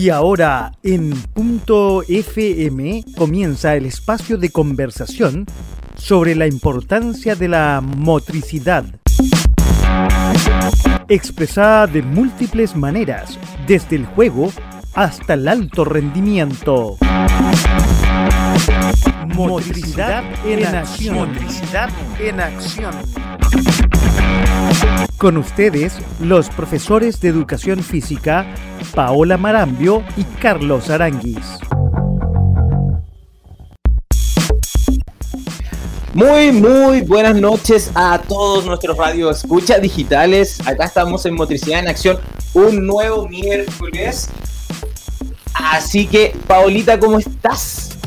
Y ahora en punto FM comienza el espacio de conversación sobre la importancia de la motricidad. Expresada de múltiples maneras, desde el juego hasta el alto rendimiento. Motricidad en acción. Motricidad en acción. Con ustedes, los profesores de educación física, Paola Marambio y Carlos Aranguis. Muy, muy buenas noches a todos nuestros radio escucha digitales. Acá estamos en Motricidad en Acción, un nuevo miércoles. Así que, Paolita, ¿cómo estás?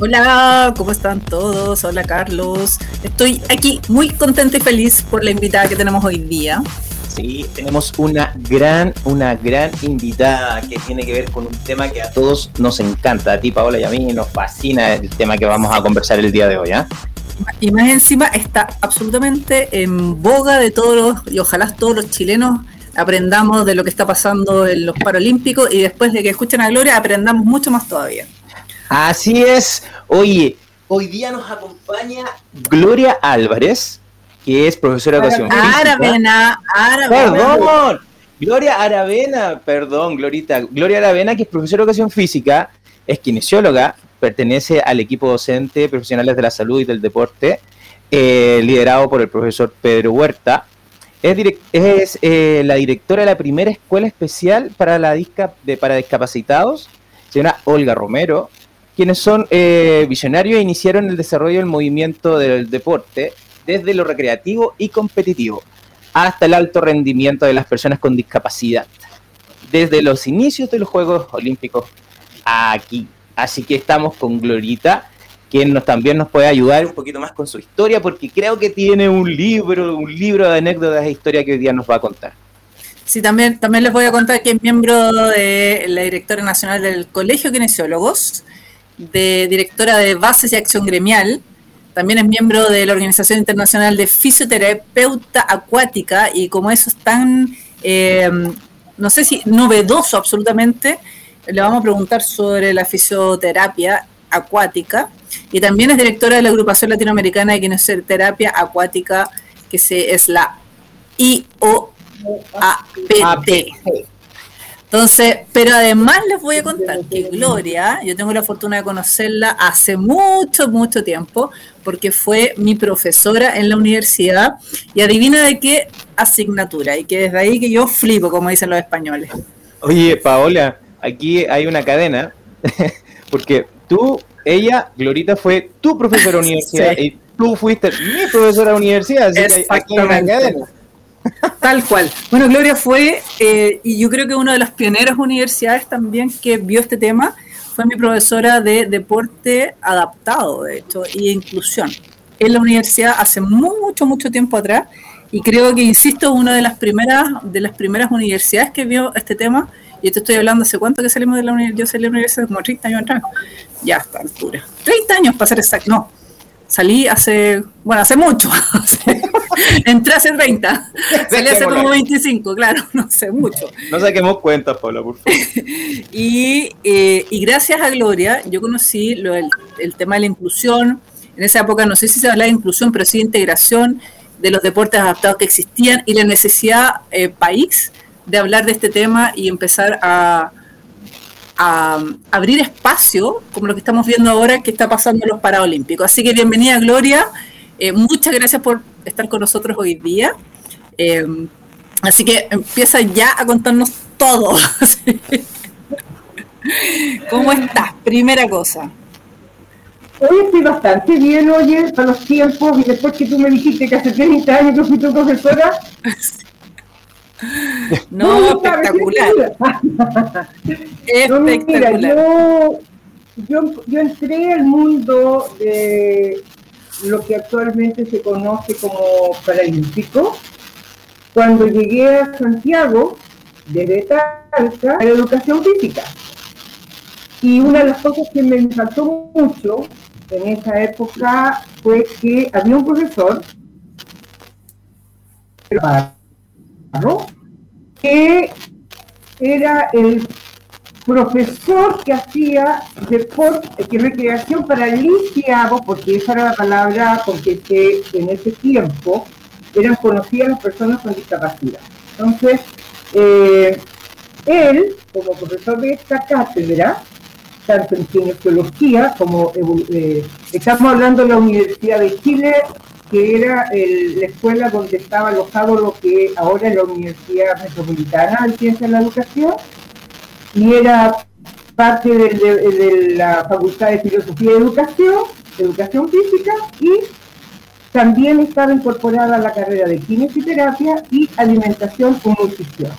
Hola, ¿cómo están todos? Hola Carlos. Estoy aquí muy contenta y feliz por la invitada que tenemos hoy día. Sí, tenemos una gran, una gran invitada que tiene que ver con un tema que a todos nos encanta. A ti, Paola, y a mí nos fascina el tema que vamos a conversar el día de hoy. ¿ah? Y más encima está absolutamente en boga de todos los, y ojalá todos los chilenos aprendamos de lo que está pasando en los Paralímpicos y después de que escuchen a Gloria aprendamos mucho más todavía. Así es. Oye, hoy día nos acompaña Gloria Álvarez, que es profesora de educación física. Aravena, Aravena. Perdón, Gloria Aravena, perdón, Glorita. Gloria Aravena, que es profesora de educación física, es kinesióloga, pertenece al equipo docente profesionales de la salud y del deporte, eh, liderado por el profesor Pedro Huerta. Es, es eh, la directora de la primera escuela especial para, la de, para discapacitados, señora Olga Romero, quienes son eh, visionarios e iniciaron el desarrollo del movimiento del deporte desde lo recreativo y competitivo hasta el alto rendimiento de las personas con discapacidad, desde los inicios de los Juegos Olímpicos aquí. Así que estamos con Glorita, quien nos, también nos puede ayudar un poquito más con su historia, porque creo que tiene un libro, un libro de anécdotas e historia que hoy día nos va a contar. Sí, también, también les voy a contar que es miembro de la directora nacional del Colegio de Kinesiólogos, de directora de Bases y Acción Gremial. También es miembro de la Organización Internacional de Fisioterapeuta Acuática y como eso es tan, eh, no sé si novedoso absolutamente, le vamos a preguntar sobre la fisioterapia acuática y también es directora de la agrupación latinoamericana de kinesioterapia acuática que se, es la IOAPT. Entonces, pero además les voy a contar que Gloria, yo tengo la fortuna de conocerla hace mucho, mucho tiempo, porque fue mi profesora en la universidad y adivina de qué asignatura, y que desde ahí que yo flipo, como dicen los españoles. Oye, Paola, aquí hay una cadena, porque tú, ella, Glorita, fue tu profesora de universidad y tú fuiste mi profesora de universidad, así que aquí hay una cadena. Tal cual. Bueno, Gloria fue, eh, y yo creo que una de las pioneras universidades también que vio este tema, fue mi profesora de deporte adaptado, de hecho, y inclusión. En la universidad hace mucho, mucho tiempo atrás, y creo que, insisto, una de las primeras, de las primeras universidades que vio este tema, y te estoy hablando hace cuánto que salimos de la universidad, yo salí de la universidad como 30 años atrás, ya a altura. 30 años para ser exacto, no, salí hace, bueno, hace mucho, entré hace 30, salí hace como 25, claro, no sé mucho. No saquemos cuentas, Paula, por favor. y, eh, y, gracias a Gloria, yo conocí lo, el, el, tema de la inclusión, en esa época no sé si se hablaba de inclusión, pero sí de integración de los deportes adaptados que existían y la necesidad eh, país de hablar de este tema y empezar a, a abrir espacio, como lo que estamos viendo ahora que está pasando en los Paralímpicos. Así que bienvenida Gloria, eh, muchas gracias por estar con nosotros hoy día. Eh, así que empieza ya a contarnos todo. ¿Cómo estás? Primera cosa. Hoy estoy bastante bien, oye, para los tiempos, y después que tú me dijiste que hace 30 años que fui tu profesora. No, espectacular. espectacular. yo, yo, yo entré al mundo de lo que actualmente se conoce como paralímpico cuando llegué a Santiago, desde Talca, a la educación física. Y una de las cosas que me impactó mucho en esa época fue que había un profesor que era el profesor que hacía deporte, que recreación para lisiados, porque esa era la palabra con que en ese tiempo eran conocidas las personas con discapacidad. Entonces, eh, él, como profesor de esta cátedra, tanto en kinesiología como eh, estamos hablando de la Universidad de Chile, que era la escuela donde estaba alojado lo que ahora es la Universidad Metropolitana de Ciencias de la Educación, y era parte de, la Facultad de Filosofía y Educación, Educación Física, y también estaba incorporada a la carrera de kinesioterapia y alimentación con nutrición.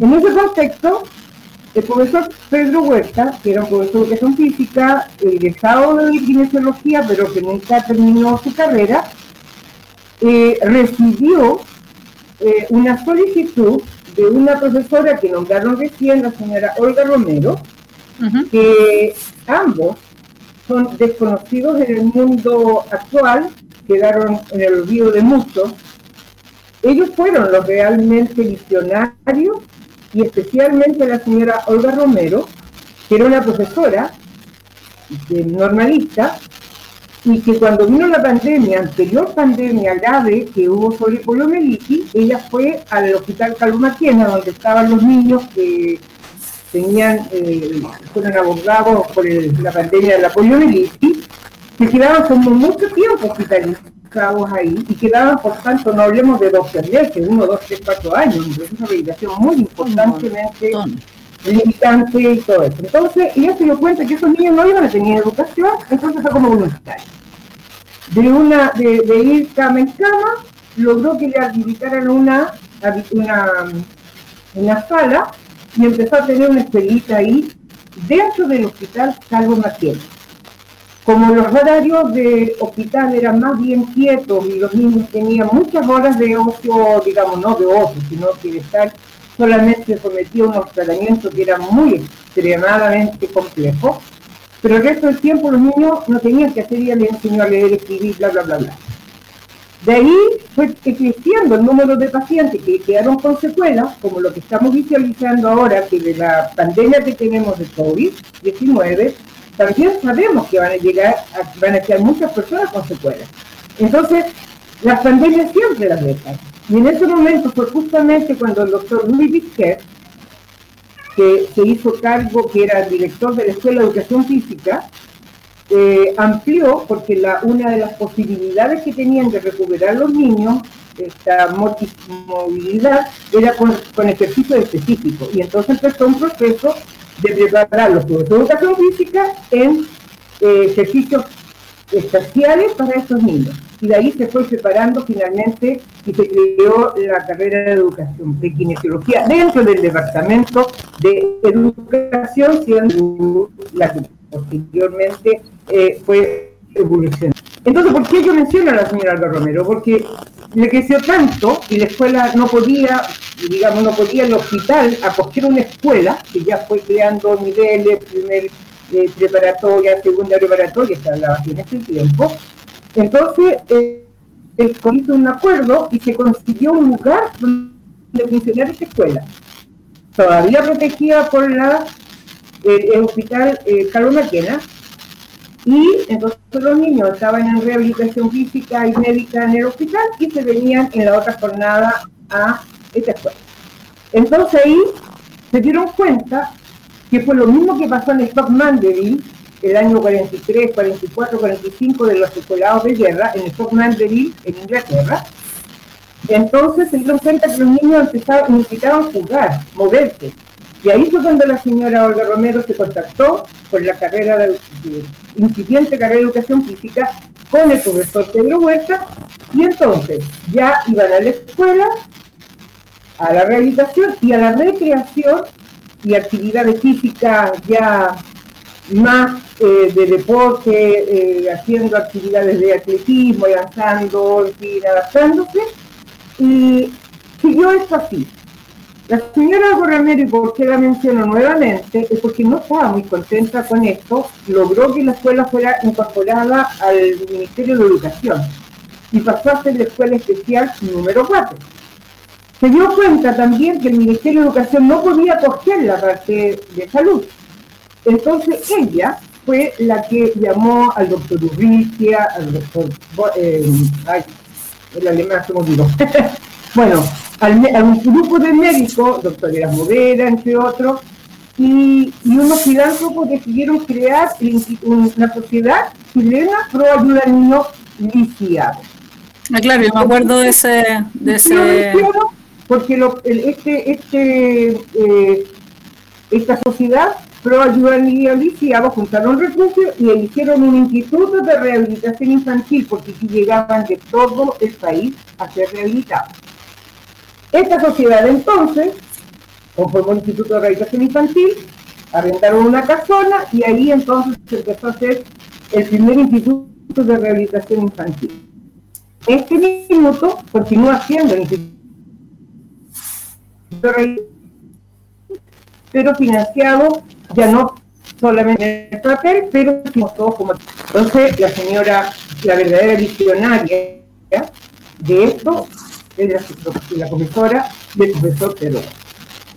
En ese contexto, el profesor Pedro Huerta, que era un profesor de educación física, egresado de kinesiología, pero que nunca terminó su carrera, eh, recibió eh, una solicitud de una profesora que nombraron recién, la señora Olga Romero, que ambos son desconocidos en el mundo actual, quedaron en el olvido de muchos. Ellos fueron los realmente visionarios y especialmente la señora Olga Romero, que era una profesora normalista y que cuando vino la pandemia, anterior pandemia grave que hubo sobre poliomielitis, ella fue al hospital Calumaquena, donde estaban los niños que tenían, eh, fueron abordados por la pandemia de la poliomielitis, que quedaban como mucho tiempo hospitalizados ahí y quedaban, por tanto, no hablemos de dos meses, uno, dos, tres, cuatro años, es una rehabilitación muy importantemente limitante y todo eso. Entonces, ella se dio cuenta que esos niños no iban a tener educación, entonces fue como voluntario. De, una, de, ir cama en cama, logró que le habilitaran una, una, una sala y empezó a tener una escuelita ahí dentro del hospital Salvo Maciel. Como los horarios de hospital eran más bien quietos y los niños tenían muchas horas de ocio, digamos, no de ocio, sino que de estar solamente sometía a unos tratamientos que eran muy extremadamente complejos, pero el resto del tiempo los niños no tenían que hacer, ya les enseñó a leer, escribir, bla, bla, bla, bla. De ahí fue creciendo el número de pacientes que quedaron con secuelas, como lo que estamos visualizando ahora, que de la pandemia que tenemos de COVID-19, también sabemos que van a llegar, van a quedar muchas personas con secuelas. Entonces, las pandemias siempre las dejan. Y en ese momento fue justamente cuando el doctor Louis Bisquet, que se hizo cargo, que era director de la Escuela de Educación Física, eh, amplió, porque una de las posibilidades que tenían de recuperar los niños, esta movilidad, era con, ejercicio específico. Y entonces empezó un proceso de preparar los de educación física en eh, ejercicios especiales para estos niños y de ahí se fue separando finalmente y se creó la carrera de educación de kinesiología dentro del departamento de educación, siendo la que posteriormente eh, fue evolucionando. Entonces, ¿por qué yo menciono a la señora Alba Romero? Porque le creció tanto y la escuela no podía, digamos, no podía el hospital acoger una escuela que ya fue creando niveles, primer eh, preparatoria, segunda preparatoria, se hablaba en ese tiempo, entonces, eh, hizo un acuerdo y se consiguió un lugar donde funcionara esta escuela. Todavía protegida por la, el hospital eh, Carlos Maquena. Y entonces los niños estaban en rehabilitación física y médica en el hospital y se venían en la otra jornada a esta escuela. Entonces ahí se dieron cuenta que fue lo mismo que pasó en Stock Mandeville, el año 43, 44, 45 de los escolados de guerra en Fort Mandeville, en Inglaterra. Entonces se dieron cuenta que los niños empezaban, necesitaban jugar, moverse. Y ahí fue cuando la señora Olga Romero se contactó con la carrera de, incipiente carrera de educación física con el profesor Pedro Huerta y entonces ya iban a la escuela, a la rehabilitación y a la recreación y actividades físicas ya más eh, de deporte, eh, haciendo actividades de atletismo, lanzando, en fin, adaptándose. Y siguió esto así. La señora Borramero, y por qué la menciono nuevamente, es porque no estaba muy contenta con esto, logró que la escuela fuera incorporada al Ministerio de Educación y pasó a ser la escuela especial número 4. se dio cuenta también que el Ministerio de Educación no podía coger la parte de salud. Entonces ella fue la que llamó al doctor Urricia, al doctor, eh, ay, el alemán se me. bueno, al, a un grupo de médicos, doctor Movera, entre otros, y, y, unos filántropos decidieron crear una sociedad chilena pro ayuda al niño lisiado. Ah, claro, yo me acuerdo de ese... De ese... Porque lo, este, este, eh, esta sociedad pro ayuda al niño lisiado juntaron recursos y eligieron un instituto de rehabilitación infantil porque llegaban de todo el país a ser rehabilitados. Esta sociedad entonces conformó un instituto de rehabilitación infantil, arrendaron una casona y ahí entonces se empezó a hacer el primer instituto de rehabilitación infantil. Este minuto continúa siendo el instituto de rehabilitación pero financiado ya no solamente en el papel, pero todos como... Entonces la señora, la verdadera visionaria de esto es la, profesora del profesor Pedro.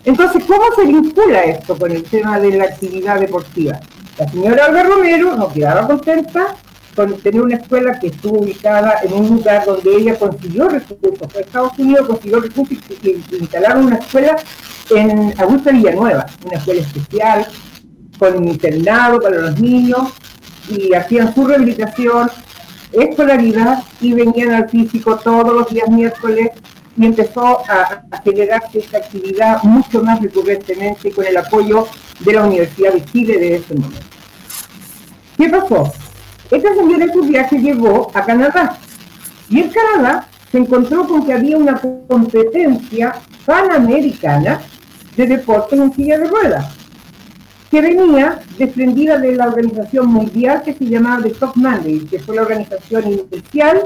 Entonces, ¿cómo se vincula esto con el tema de la actividad deportiva? La señora Olga Romero no quedaba contenta con tener una escuela que estuvo ubicada en un lugar donde ella consiguió recursos. Fue Estados Unidos consiguió recursos y, instalaron una escuela en Augusta Villanueva, una escuela especial, con internado para los niños, y hacían su rehabilitación, escolaridad, y venían al físico todos los días miércoles y empezó a, generarse esta actividad mucho más recurrentemente con el apoyo de la Universidad de Chile de ese momento. ¿Qué pasó? Esta señora en su viaje llegó a Canadá y en Canadá se encontró con que había una competencia panamericana de deportes en silla de ruedas que venía desprendida de la organización mundial que se llamaba The Top Monday, que fue la organización inicial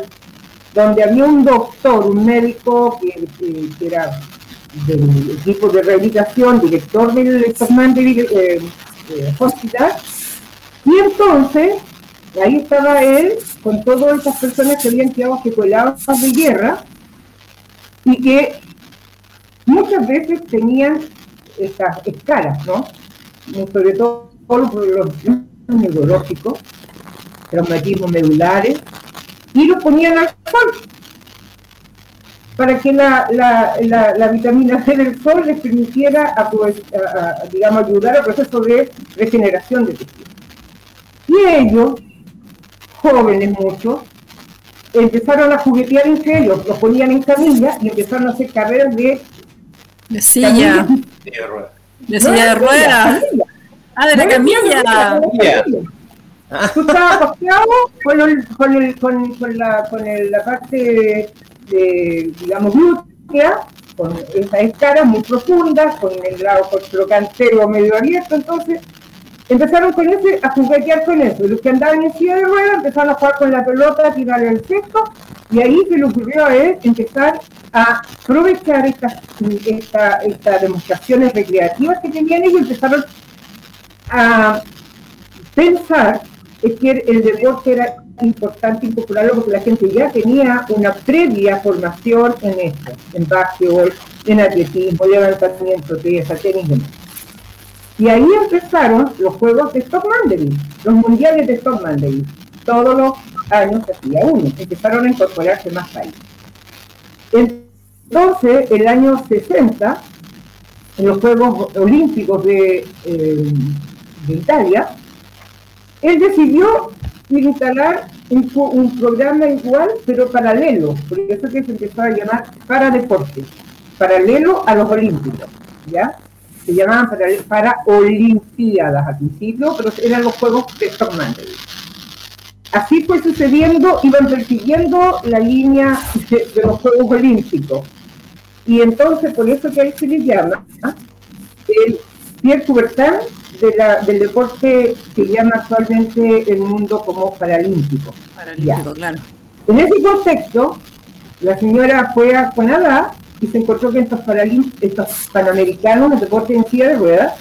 donde había un doctor, un médico que, era del equipo de rehabilitación, director del eh, eh, Hospital, y entonces ahí estaba él con todas esas personas que habían quedado secueladas de guerra y que muchas veces tenían estas escalas, ¿no? Sobre todo por los neurológicos, traumatismos medulares, y lo ponían al sol para que la, la, la, vitamina C del sol les permitiera, digamos, ayudar al proceso de regeneración de tejido. Y ellos, jóvenes muchos, empezaron a juguetear entre ellos, los ponían en camilla y empezaron a hacer carreras de... De silla. De silla de ruedas. Ah, de la camilla. Tú estabas paseado con, el, con, el, con, con, la, con el, la parte de, digamos, glútea, con esas escalas muy profundas, con el lado trocantero medio abierto, entonces empezaron con ese, a juguetear con eso. Los que andaban en silla de ruedas empezaron a jugar con la pelota, a tirarle el cesto, y ahí se le ocurrió a él empezar a aprovechar estas, esta, estas demostraciones recreativas que tenían ellos y empezaron a pensar que el deporte era importante incorporarlo porque la gente ya tenía una previa formación en esto, en básquetbol, en atletismo, levantamiento, pesa, tenis y ahí empezaron los juegos de Stop Mandeville, los mundiales de Stop Mandeville. Todos los años hacía uno, empezaron a incorporarse más países. Entonces, el año 60, en los Juegos Olímpicos de, eh, de Italia, él decidió instalar un, programa igual, pero paralelo, por eso que se empezó a llamar para deporte, paralelo a los olímpicos, ¿ya? Se llamaban para, para olimpiadas al principio, pero eran los juegos de Stormante. Así fue sucediendo, iban persiguiendo la línea de, los Juegos Olímpicos. Y entonces, por eso que ahí se le llama el Pierre Coubertin del deporte que llama actualmente el mundo como paralímpico. Paralímpico, claro. En ese contexto, la señora fue a Canadá y se encontró que estos, estos panamericanos de deporte en silla de ruedas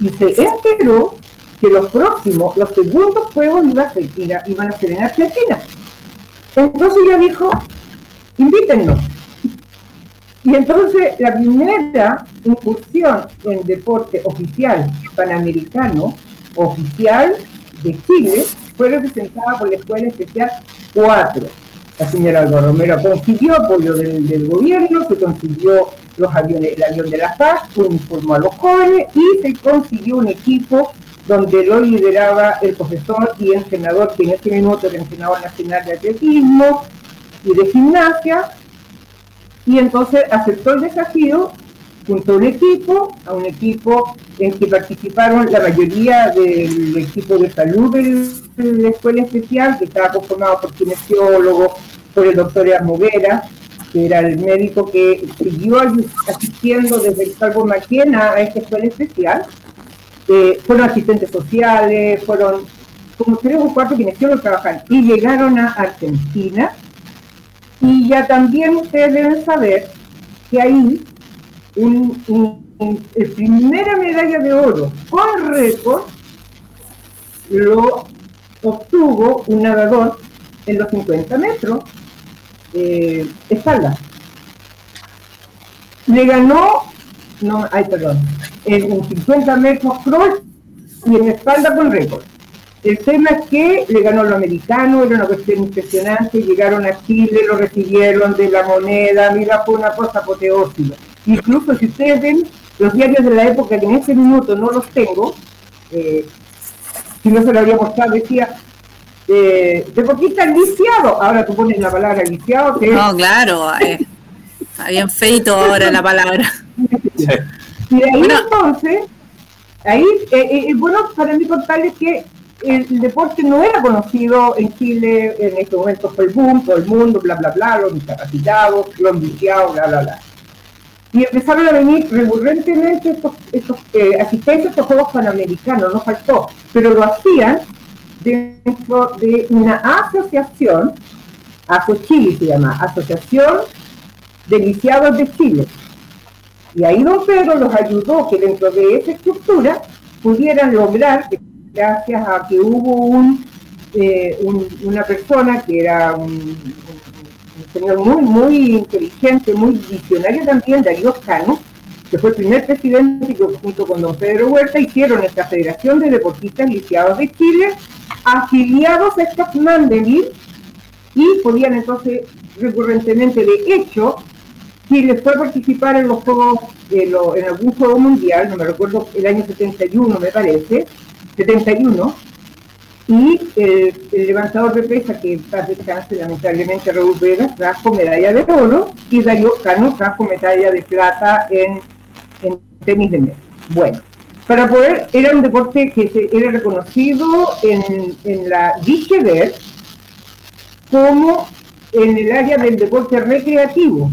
y se enteró que los próximos, los segundos juegos iban a ser, iban a ser en Argentina. Entonces ella dijo, invítennos. Y entonces la primera incursión en deporte oficial panamericano, oficial de Chile, fue representada por la Escuela Especial 4. La señora Alba Romero consiguió apoyo del, gobierno, se consiguió los aviones, el avión de la paz, uniformó a los jóvenes y se consiguió un equipo donde lo lideraba el profesor y entrenador, que en ese minuto era entrenador nacional de atletismo y de gimnasia, y entonces aceptó el desafío junto a un equipo, a un equipo en que participaron la mayoría del equipo de salud de la escuela especial, que estaba conformado por kinesiólogos, por el doctor Armovera, que era el médico que siguió asistiendo desde el Salvo Maquena a esta escuela especial. Eh, fueron asistentes sociales, fueron como tres o cuatro kinesiólogos trabajan. Y llegaron a Argentina. Y ya también ustedes deben saber que ahí un, primera medalla de oro con récord lo obtuvo un nadador en los 50 metros eh, espalda. Le ganó, no, ay, perdón, en 50 metros cross y en espalda con récord. El tema es que le ganó lo americano, era una cuestión impresionante, llegaron a Chile, lo recibieron de la moneda, mira, fue una cosa apoteósica. Incluso si ustedes ven los diarios de la época, que en ese minuto no los tengo, eh, si no se lo habría mostrado, decía, eh, deportista lisiado, ahora tú pones la palabra lisiado. no, claro, eh, está bien feito ahora la palabra. Y de ahí entonces, ahí, eh, eh, bueno, para mí contarles que el deporte no era conocido en Chile en estos momentos por el boom, todo el mundo, bla, bla, bla, los discapacitados, los ambiciados, bla, bla, bla. Y empezaron a venir recurrentemente estos, estos eh, asistentes a estos Juegos Panamericanos, no faltó, pero lo hacían dentro de una asociación, Chile se llama, Asociación de Lisiados de Chile. Y ahí don Pedro los ayudó que dentro de esa estructura pudieran lograr gracias a que hubo eh, un, una persona que era un, señor muy, muy inteligente, muy visionario también, Darío Cano, que fue el primer presidente que junto con don Pedro Huerta hicieron esta Federación de Deportistas Lisiados de Chile, afiliados a estas Mandeville, y podían entonces recurrentemente, de hecho, Chile fue a participar en los Juegos, en algún Juego Mundial, no me recuerdo, el año 71 me parece, 71, y el, levantador de pesa que está descanse lamentablemente Raúl Vega trajo medalla de oro y Darío Cano trajo medalla de plata en, tenis de mesa. Bueno, para poder, era un deporte que se, era reconocido en, en la DIGEVER como en el área del deporte recreativo.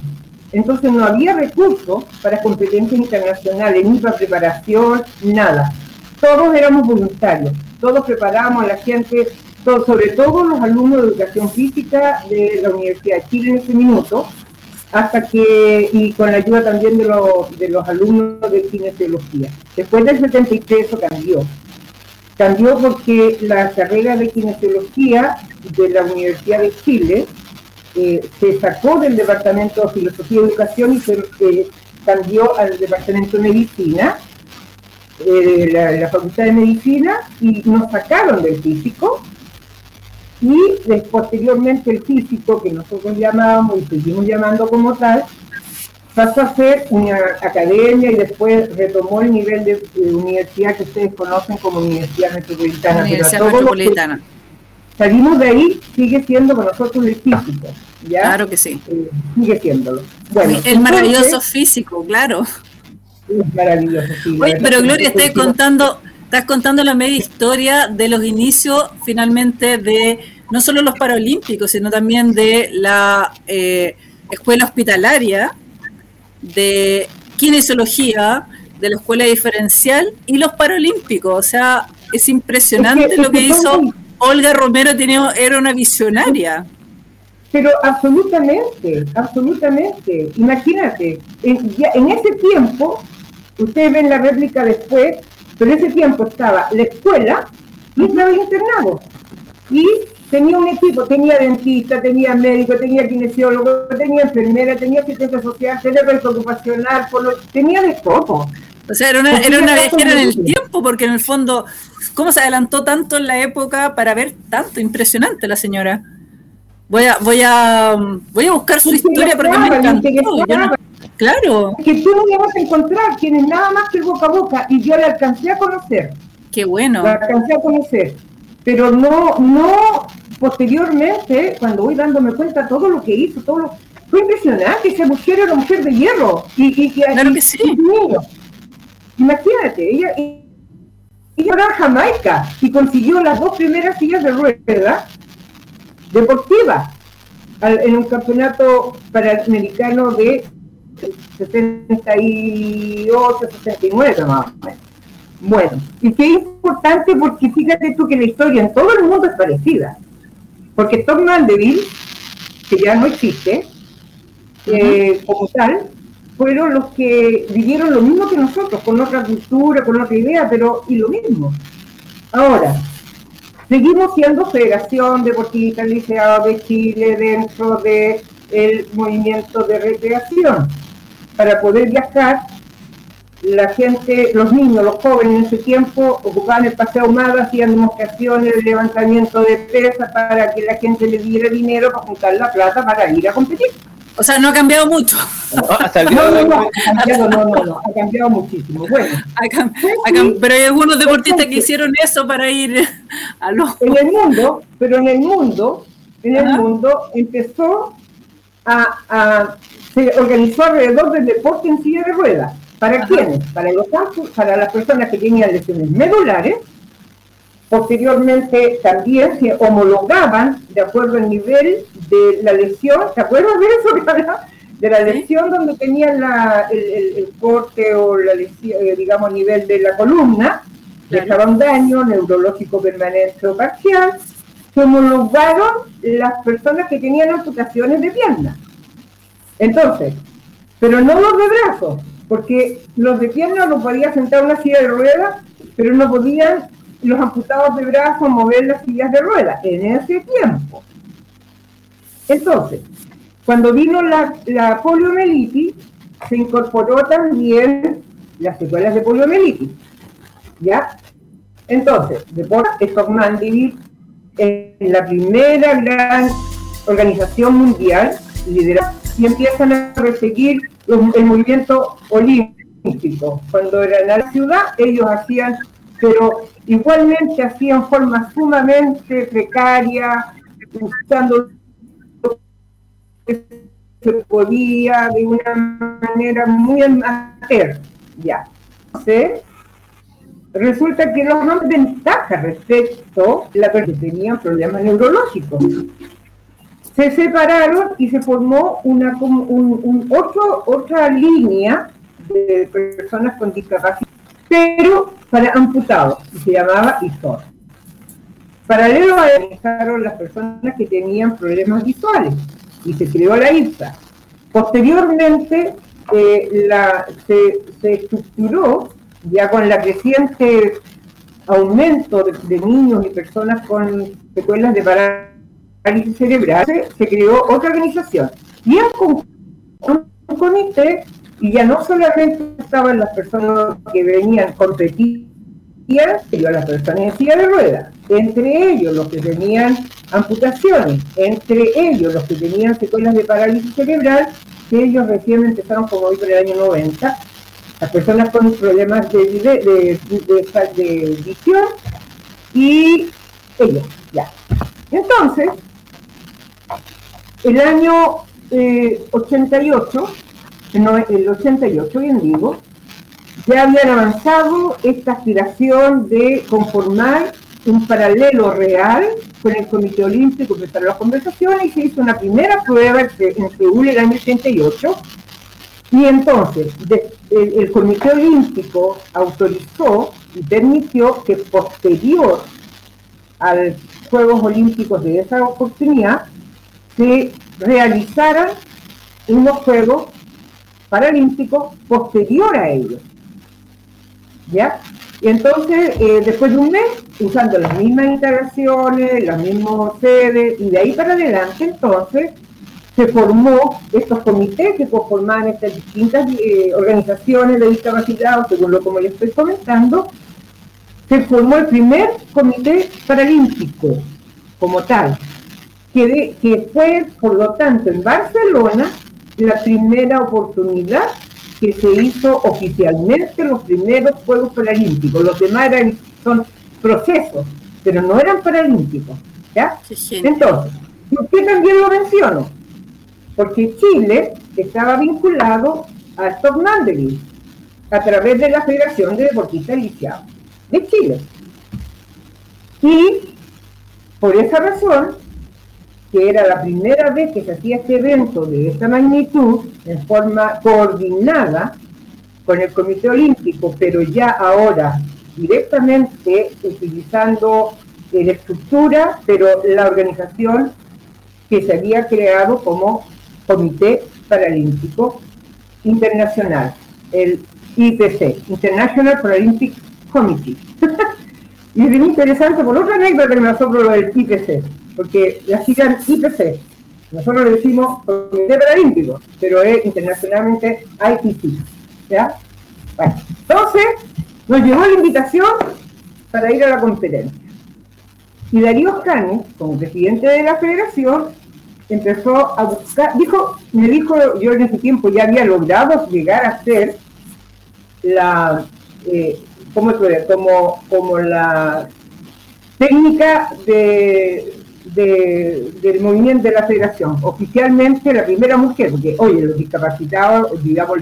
Entonces no había recursos para competencias internacionales, ni para preparación, nada todos éramos voluntarios, todos preparábamos a la gente, sobre todo los alumnos de educación física de la Universidad de Chile en ese minuto, hasta que, y con la ayuda también de los, de los alumnos de kinesiología. Después del 73 eso cambió. Cambió porque la carrera de kinesiología de la Universidad de Chile eh, se sacó del Departamento de Filosofía y Educación y se eh, cambió al Departamento de Medicina eh, la, Facultad de Medicina y nos sacaron del físico y posteriormente el físico que nosotros llamábamos y seguimos llamando como tal pasó a ser una academia y después retomó el nivel de, universidad que ustedes conocen como Universidad Metropolitana. Universidad Metropolitana. Salimos de ahí, sigue siendo para nosotros el físico. ¿ya? Claro que sí. Eh, sigue siéndolo. Bueno, el maravilloso físico, claro. Es maravilloso. pero Gloria, estás contando, estás contando la media historia de los inicios finalmente de no solo los Paralímpicos, sino también de la eh, escuela hospitalaria, de kinesiología, de la escuela diferencial y los Paralímpicos. O sea, es impresionante lo que, hizo Olga Romero, tiene, era una visionaria. Pero absolutamente, absolutamente. Imagínate, en, en ese tiempo Ustedes ven la réplica después, pero en ese tiempo estaba la escuela y estaba el internado. Y tenía un equipo, tenía dentista, tenía médico, tenía kinesiólogo, tenía enfermera, tenía asistente social, tenía ocupacional, tenía de todo. O sea, era una, era una viajera en el tiempo, porque en el fondo, ¿cómo se adelantó tanto en la época para ver tanto? Impresionante la señora. Voy a, voy a, voy a buscar su historia porque me encantó. claro. Que tú no vas a encontrar, tienes nada más que el boca a boca, y yo la alcancé a conocer. Qué bueno. La alcancé a conocer. Pero no, no posteriormente, cuando voy dándome cuenta todo lo que hizo, todo lo, fue impresionante, esa mujer era una mujer de hierro. Y, y, claro que sí. Imagínate, ella, ella era Jamaica y consiguió las dos primeras sillas de rueda deportiva en un campeonato panamericano de 68, 69 más o menos. Bueno, y qué importante porque fíjate tú que la historia en todo el mundo es parecida. Porque Tom Mandeville, que ya no existe, eh, como tal, fueron los que vivieron lo mismo que nosotros, con otra cultura, con otra idea, pero y lo mismo. Ahora, seguimos siendo Federación Deportiva Liceado de Chile dentro del el movimiento de recreación. Para poder viajar, la gente, los niños, los jóvenes en ese tiempo ocupaban el paseo ahumado, hacían demostraciones de levantamiento de pesas para que la gente le diera dinero para juntar la plata para ir a competir. O sea, no ha cambiado mucho. No, hasta el no, no, no, ha cambiado, no, no, no, ha cambiado muchísimo. Bueno, pero hay algunos deportistas que hicieron eso para ir a los... En el mundo, pero en el mundo, en el mundo empezó a, a, se organizó alrededor del deporte en silla de ruedas. ¿Para quiénes? Para los para las personas que tenían lesiones medulares, Posteriormente también se homologaban de acuerdo al nivel de la lesión, ¿te acuerdas de eso? De la lesión donde tenían la, el, corte o la lesión, eh, digamos, nivel de la columna, que estaba un daño neurológico permanente o parcial, se homologaron las personas que tenían amputaciones de piernas. Entonces, pero no los de brazos, porque los de piernas los podía sentar una silla de ruedas, pero no podían los amputados de brazos mover las sillas de ruedas en ese tiempo. Entonces, cuando vino la, la se incorporó también las secuelas de poliomielitis. ¿Ya? Entonces, Stock Mandeville en la primera gran organización mundial liderada y empiezan a perseguir el movimiento olímpico. Cuando era la ciudad, ellos hacían, pero Igualmente hacían forma sumamente precaria, usando lo que se podía de una manera muy amateur. Ya. Resulta que los hombres ventaja respecto a la que tenían problemas neurológicos. Se separaron y se formó una un, otro, otra línea de personas con discapacidad pero para amputados, y se llamaba ISOR. Paralelo a empezaron las personas que tenían problemas visuales y se creó la ISA. Posteriormente eh, se, estructuró ya con la creciente aumento de, niños y personas con secuelas de parálisis cerebral, se, creó otra organización. Y un comité y ya no solamente estaban las personas que venían competir, sino las personas en silla de ruedas, entre ellos los que tenían amputaciones, entre ellos los que tenían secuelas de parálisis cerebral, que ellos recién empezaron como hoy por el año 90, las personas con problemas de, de, de, visión y ellos, ya. Entonces, el año 88, el 88, bien digo, ya habían avanzado esta aspiración de conformar un paralelo real con el Comité Olímpico, empezaron las conversaciones y se hizo una primera prueba en Seúl el año 88. Y entonces el, Comité Olímpico autorizó y permitió que posterior a los Juegos Olímpicos de esa oportunidad se realizaran unos Juegos paralímpico posterior a ellos. ¿Ya? Y entonces, eh, después de un mes, usando las mismas instalaciones, las mismas sedes, y de ahí para adelante, entonces, se formó estos comités que conformaban estas distintas eh, organizaciones de discapacitados, según lo como les estoy comentando, se formó el primer comité paralímpico como tal, que, que fue, por lo tanto, en Barcelona, la primera oportunidad que se hizo oficialmente los primeros Juegos Paralímpicos. Los demás eran, son procesos, pero no eran paralímpicos. ¿ya? Entonces, ¿por qué también lo menciono? Porque Chile estaba vinculado a Stop Mandeville a través de la Federación de Deportistas Lisiados de Chile. Y por esa razón, que era la primera vez que se hacía este evento de esta magnitud, en forma coordinada con el Comité Olímpico, pero ya ahora directamente utilizando la estructura, pero la organización que se había creado como Comité Paralímpico Internacional, el IPC, International Paralympic Committee. y es bien interesante por otra anécdota que nosotros lo del IPC, porque la sigla IPC. Nosotros le decimos Comité Paralímpico, pero es internacionalmente IPC. ¿ya? Bueno, entonces nos llegó la invitación para ir a la conferencia. Y Darío Canes, como presidente de la federación, empezó a buscar, dijo, me dijo, yo en ese tiempo ya había logrado llegar a ser la, eh, ¿cómo Como, como la técnica de, del movimiento de la federación. Oficialmente la primera mujer, porque oye, los discapacitados, digamos,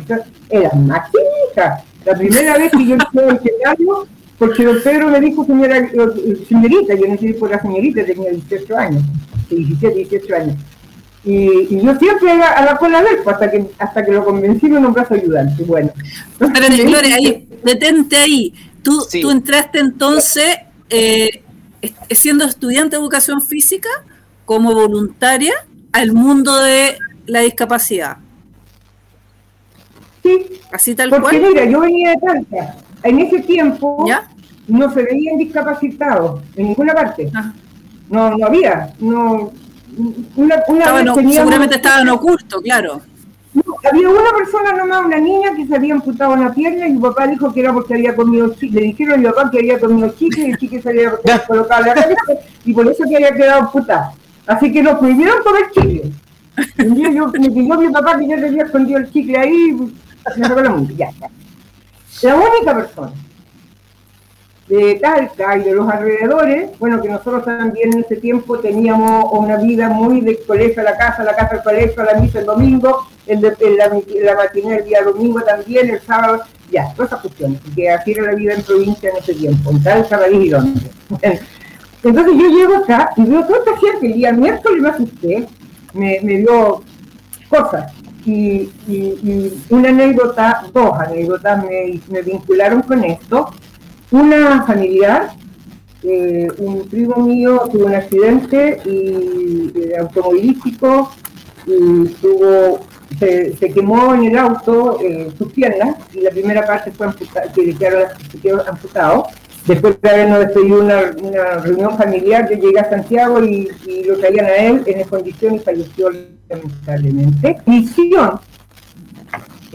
eran más hijas. La primera vez que yo entré al escenario, porque don Pedro me dijo señora, eh, señorita, yo no sé por la señorita, tenía 18 años, 17, 18 años. Y, yo siempre a la cola de él, pues, hasta que, hasta que lo convencí de brazo ayudante. Bueno. Espérate, Gloria, ahí, detente ahí. Tú, tú entraste entonces eh, siendo estudiante de educación física como voluntaria al mundo de la discapacidad. Sí, así tal porque mira, yo venía de Talca. En ese tiempo no se veían discapacitados en ninguna parte. No, no había. No, una, seguramente estaban ocultos, claro había una persona nomás, una niña que se había amputado una pierna y mi papá dijo que era porque había comido chicle. Le dijeron a mi papá que había comido chicle y el chicle se había colocado en la cabeza y por eso que había quedado amputada. Así que nos prohibieron comer chicle. Yo, me pidió mi papá que yo le había escondido el chicle ahí, me sacó la mundo, ya está. La única persona de Talca y de los alrededores, bueno, que nosotros también en ese tiempo teníamos una vida muy de colegio a la casa, la casa al colegio, a la misa el domingo, el de, la, la el día domingo también, el sábado, ya, todas esas cuestiones, porque así era la vida en provincia en ese tiempo, en Talca, París y Londres. Entonces yo llego acá y veo toda esta gente, el día miércoles me asusté, me, me dio cosas, y, y, una anécdota, dos anécdotas me, me vincularon con esto, una familiar, eh, un primo mío tuvo un accidente automovilístico y tuvo, se, quemó en el auto eh, sus piernas y la primera parte fue amputada, que le quedó amputado. Después de habernos despedido una, reunión familiar, yo llegué a Santiago y, lo traían a él en esa condición y falleció lamentablemente. Misión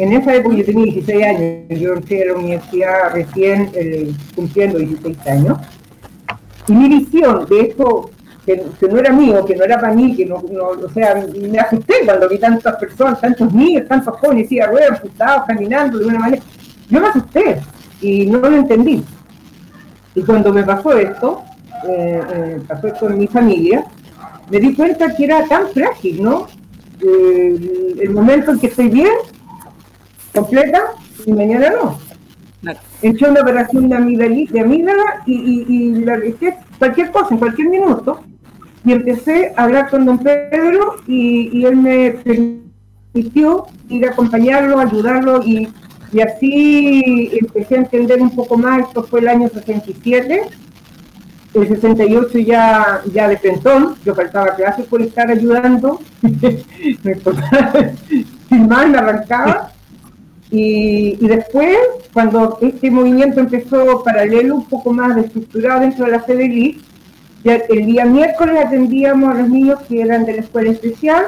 en esa época yo tenía 16 años, yo entré a la universidad recién eh, cumpliendo 16 años, y mi visión de esto, que, no era mío, que no era para mí, que no, o sea, me asusté cuando vi tantas personas, tantos niños, tantos jóvenes, y ruedas, ajustados, caminando de una manera, yo me asusté y no lo entendí. Y cuando me pasó esto, eh, eh, pasó esto en mi familia, me di cuenta que era tan frágil, ¿no? el momento en que estoy bien completa y mañana no. He hecho una operación de amígdala, y, y, y la cualquier cosa, en cualquier minuto. Y empecé a hablar con don Pedro y, él me permitió ir a acompañarlo, ayudarlo y, y así empecé a entender un poco más. Esto fue el año 67 el 68 ya, ya de pentón, yo faltaba clases por estar ayudando, me sin más me arrancaba, Y, después, cuando este movimiento empezó paralelo, un poco más estructurado dentro de la FEDELI, ya el día miércoles atendíamos a los niños que eran de la escuela especial,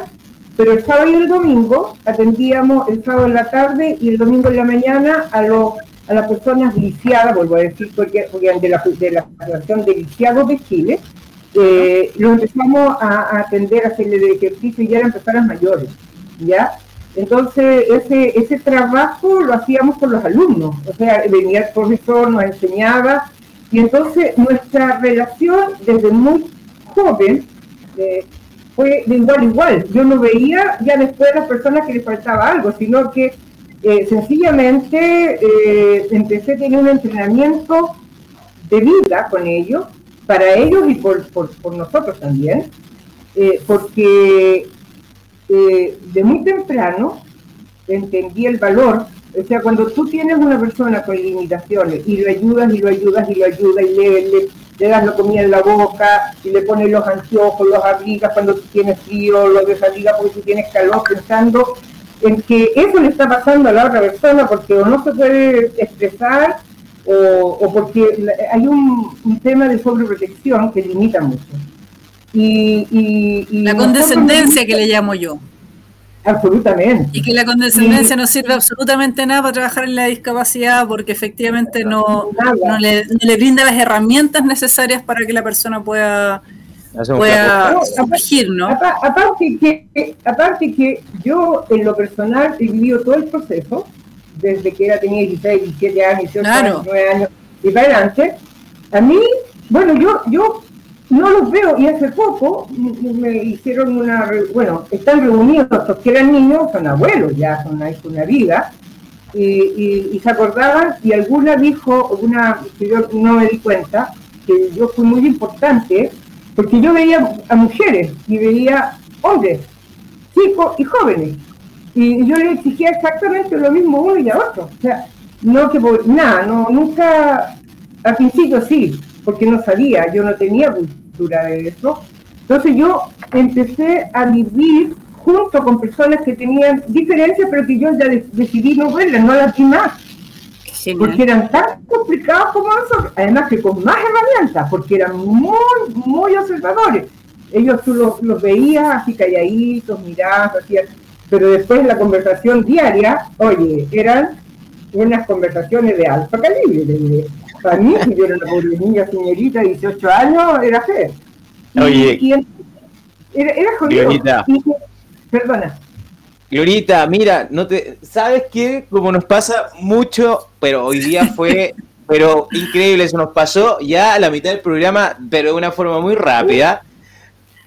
pero el sábado y el domingo atendíamos el sábado en la tarde y el domingo en la mañana a los a las personas lisiadas, vuelvo a decir, porque, de la, de la Asociación de Lisiados de Chile, eh, lo empezamos a, atender, a hacerle de ejercicio y ya eran personas mayores, ¿ya? Entonces, ese, ese trabajo lo hacíamos con los alumnos, o sea, venía el profesor, nos enseñaba, y entonces nuestra relación desde muy joven eh, fue de igual a igual. Yo no veía ya después a las personas que les faltaba algo, sino que eh, sencillamente eh, empecé a tener un entrenamiento de vida con ellos, para ellos y por, por, nosotros también, de muy temprano entendí el valor. O sea, cuando tú tienes una persona con limitaciones y lo ayudas y lo ayudas y lo ayudas y le, le, das la comida en la boca y le pones los anteojos, los abrigas cuando tú tienes frío, los desabrigas porque tú tienes calor, pensando en que eso le está pasando a la otra persona porque no se puede expresar o, porque hay un, tema de sobreprotección que limita mucho. Y, la condescendencia que le llamo yo. Absolutamente. Y que la condescendencia no sirve absolutamente nada para trabajar en la discapacidad porque efectivamente no, no, le, no le brinda las herramientas necesarias para que la persona pueda pueda surgir, ¿no? Aparte que, aparte que yo en lo personal he vivido todo el proceso, desde que era tenía 16, 17 años, 18 años, 9 años y para adelante, a mí, bueno, yo, yo no los veo y hace poco me hicieron una, bueno, están reunidos los que eran niños, son abuelos ya, son una vida, y, se acordaban y alguna dijo, una que yo no me di cuenta, que yo fui muy importante, porque yo veía a mujeres y veía hombres, chicos y jóvenes. Y yo le exigía exactamente lo mismo a uno y a otro. O sea, no que nada, no, nunca, al principio sí, porque no sabía, yo no tenía cultura de eso. Entonces yo empecé a vivir junto con personas que tenían diferencias, pero que yo ya decidí no verlas, no las vi más porque eran tan complicados como nosotros, además que con más herramientas, porque eran muy, muy observadores. Ellos tú los, veías así calladitos, mirabas, hacían, pero después la conversación diaria, oye, eran unas conversaciones de alto calibre. Para mí, si yo era una pobre niña señorita de 18 años, era fe. Oye, era, era jodido. perdona. Glorita, mira, no te, ¿sabes qué? Como nos pasa mucho, pero hoy día fue, pero increíble, eso nos pasó ya a la mitad del programa, pero de una forma muy rápida.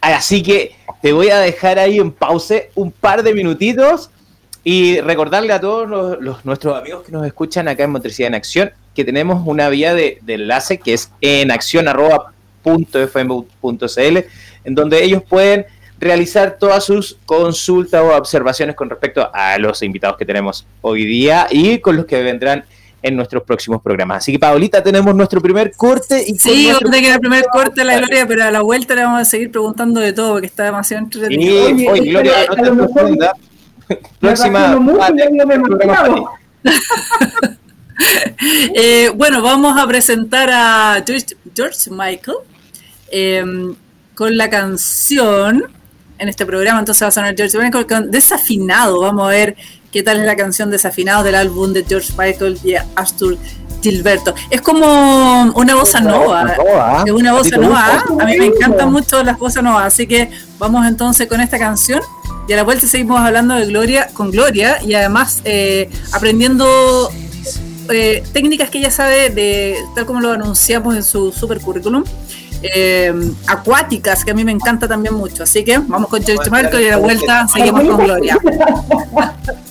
Así que te voy a dejar ahí en pause un par de minutitos y recordarle a todos los, nuestros amigos que nos escuchan acá en Motricidad en Acción que tenemos una vía de, enlace que es en acción.fm.cl en donde ellos pueden realizar todas sus consultas o observaciones con respecto a los invitados que tenemos hoy día y con los que vendrán en nuestros próximos programas. Así que, Paulita, tenemos nuestro primer corte. Y sí, a tener el primer corte la Gloria, pero a la vuelta le vamos a seguir preguntando de todo, porque está demasiado entretenido. Sí, oye, Gloria, no te. Próxima. eh, bueno, vamos a presentar a George, George Michael eh, con la canción en este programa, entonces va a sonar George Michael con Desafinado. Vamos a ver qué tal es la canción Desafinado del álbum de George Michael y Astur Gilberto. Es como una bossa nova. Es una bossa nova. A mí me encantan mucho las bossa nova. Así que vamos entonces con esta canción. Y a la vuelta seguimos hablando de Gloria con Gloria y además eh, aprendiendo eh, técnicas que ella sabe de tal como lo anunciamos en su super currículum eh, acuáticas, que a mí me encanta también mucho. Así que vamos con George Marco y a la vuelta seguimos con Gloria.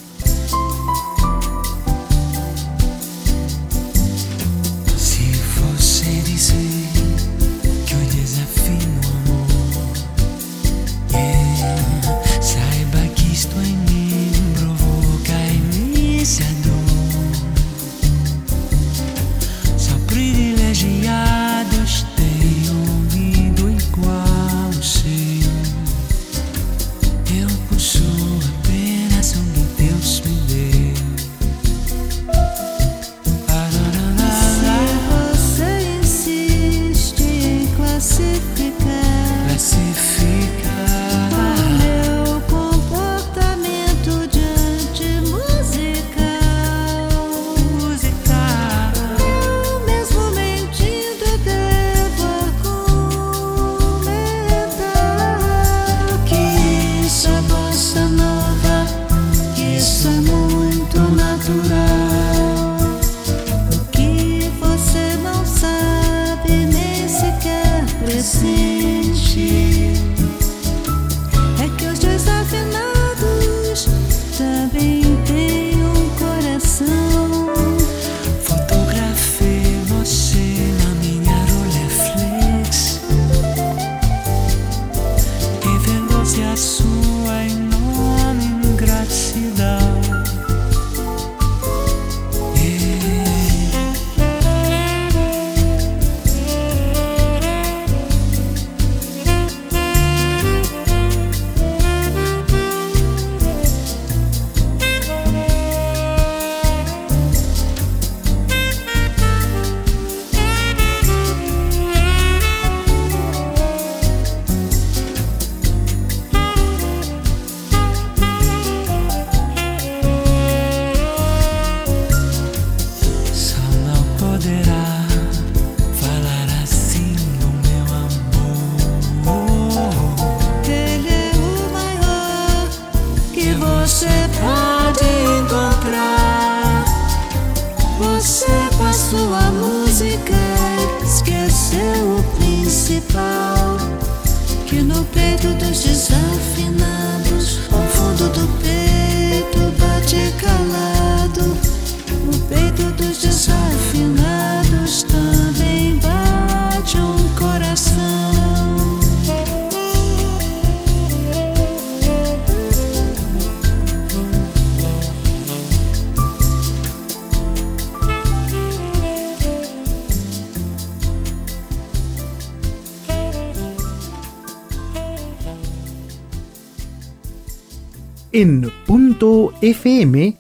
FM,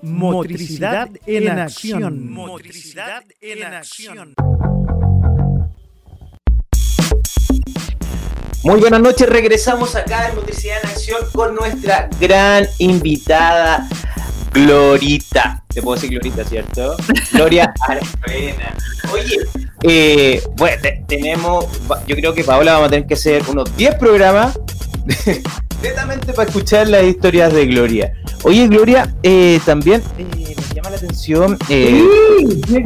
motricidad en acción. Motricidad en acción. Muy buenas noches, regresamos acá en Motricidad en Acción con nuestra gran invitada Glorita. Te puedo decir Glorita, ¿cierto? Gloria Aravena. Oye, eh, bueno, te- tenemos, yo creo que Paola vamos a tener que hacer unos 10 programas netamente para escuchar las historias de Gloria. Oye, Gloria, eh, también eh, nos llama la atención... eh, Sí,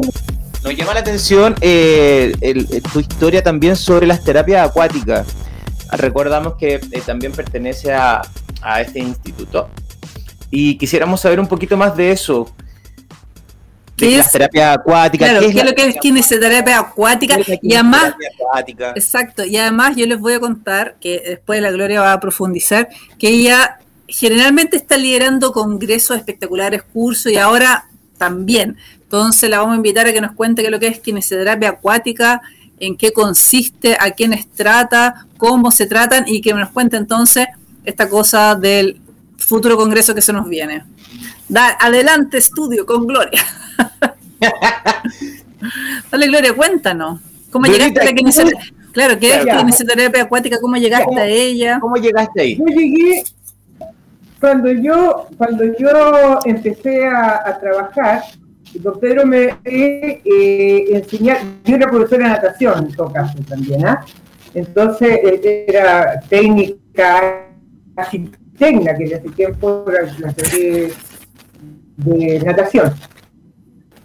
nos llama la atención eh, el- el- tu historia también sobre las terapias acuáticas. Recordamos que también pertenece a, a este instituto y quisiéramos saber un poquito más de eso. ¿Qué las es? terapias acuáticas. Claro, ¿qué es lo que es kinesioterapia acuática? ¿Qué es la Y además, acuática? Exacto, y además yo les voy a contar que después la Gloria va a profundizar que ella generalmente está liderando congresos espectaculares, cursos y ahora también. Entonces la vamos a invitar a que nos cuente qué es lo que es kinesioterapia acuática, en qué consiste, a quiénes trata, cómo se tratan y que nos cuente entonces esta cosa del futuro congreso que se nos viene. Da, adelante, estudio con Gloria. Dale, Gloria, cuéntanos. ¿Cómo Glorita, llegaste a la. Claro, ¿qué es Claro. kinesioterapia acuática? ¿Cómo llegaste ¿Cómo? a ella? ¿Cómo llegaste ahí? Yo llegué cuando yo cuando yo empecé a, a trabajar, don Pedro me eh, enseñar, yo era profesora de natación en todo caso también, ¿ah? Entonces eh, era técnica, técnica que hace tiempo era la de, natación.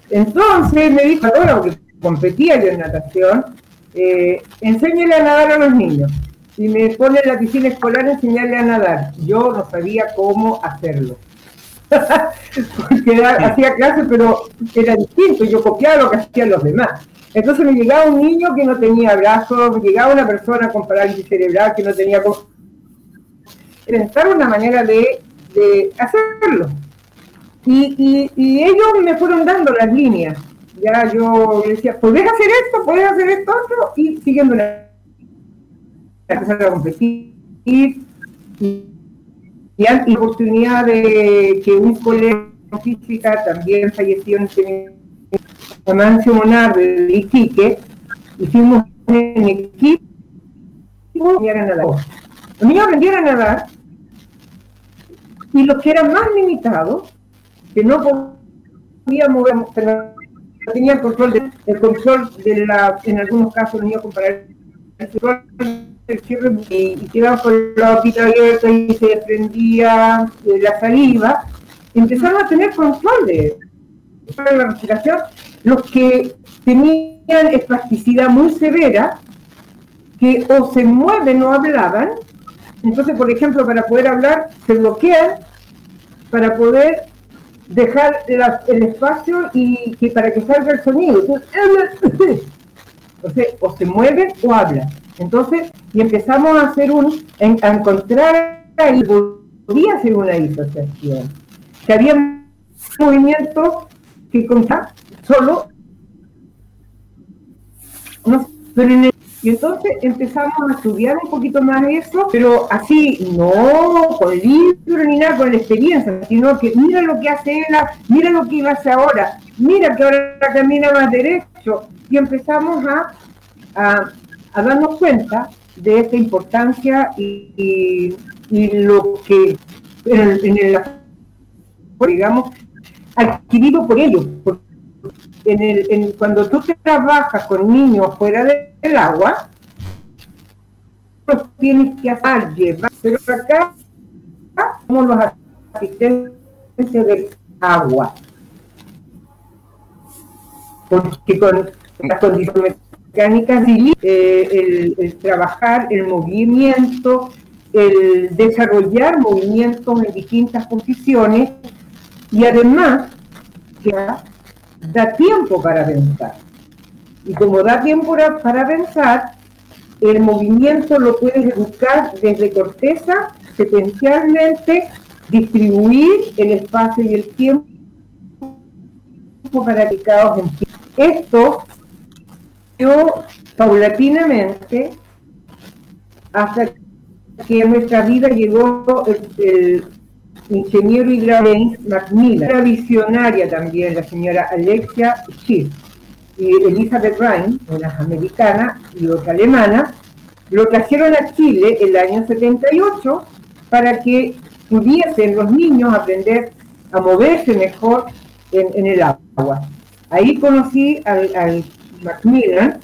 Entonces me dijo, bueno, que competía yo en natación, eh, enséñale a nadar a los niños. Y me pone en la piscina escolar a enseñarle a nadar. Yo no sabía cómo hacerlo. Porque era- hacía clases, pero era distinto. Yo copiaba lo que hacían los demás. Entonces me llegaba un niño que no tenía brazos, me llegaba una persona con parálisis cerebral que no tenía... Pensar una manera de, de hacerlo. Y, y, y ellos me fueron dando las líneas. Ya yo decía, ¿podés hacer esto? ¿Podés hacer esto otro? Y siguiendo la empezar a competir. Y, y y la oportunidad de que un colega física también falleció en este Amancio Monar de Iquique, hicimos un equipo aprendieran a nadar. Los niños aprendieron a nadar y los que eran más limitados, que no podían mover, no tenían control de- el control de la, en algunos casos los niños con el cierre y, y quedaban con la boquita abierta y se desprendía la saliva, empezaron a tener control de de la respiración. Los que tenían espasticidad muy severa, que o se mueven o hablaban, entonces, por ejemplo, para poder hablar, se bloquean para poder dejar el espacio y que para que salga el sonido. Entonces, o se mueven o hablan. Entonces, y empezamos a hacer un, a encontrar ahí, podía ser una disociación. Que había movimientos que con solo no, pero en el- y entonces empezamos a estudiar un poquito más eso, pero así, no con libro ni nada, con la experiencia, sino que mira lo que hace ella, mira lo que hace ahora, mira que ahora camina más derecho, y empezamos a, a, a darnos cuenta de esta importancia y, y- lo que en el, en el- digamos, adquirido por ellos. En el, en- cuando tú trabajas con niños fuera de- del agua, tienes que hacer llevar, pero acá somos los asistentes del agua. Porque con las condiciones mecánicas, eh, el, el trabajar el movimiento, el desarrollar movimientos en distintas posiciones y además ya da tiempo para pensar. Y como da tiempo para, pensar, el movimiento lo puedes buscar desde corteza, secuencialmente, distribuir el espacio y el tiempo para que cada Esto yo paulatinamente hasta que nuestra vida llegó el ingeniero hidráulico Macmillan, era visionaria también la señora Alexia Schiff y Elizabeth Ryan, una americana y otra alemana, lo trajeron a Chile el año 78 para que pudiesen los niños aprender a moverse mejor en, el agua. Ahí conocí al Macmillan,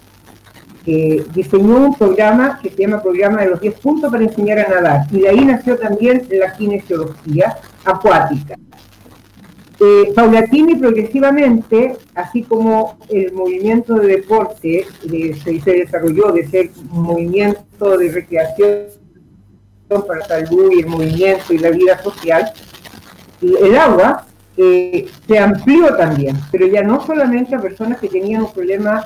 diseñó un programa que se llama Programa de los 10 puntos para enseñar a nadar. Y de ahí nació también la kinesiología acuática. Eh, paulatina progresivamente, así como el movimiento de deporte de, se, desarrolló de ser movimiento de recreación para salud y el movimiento y la vida social, el agua eh, se amplió también, pero ya no solamente a personas que tenían un problema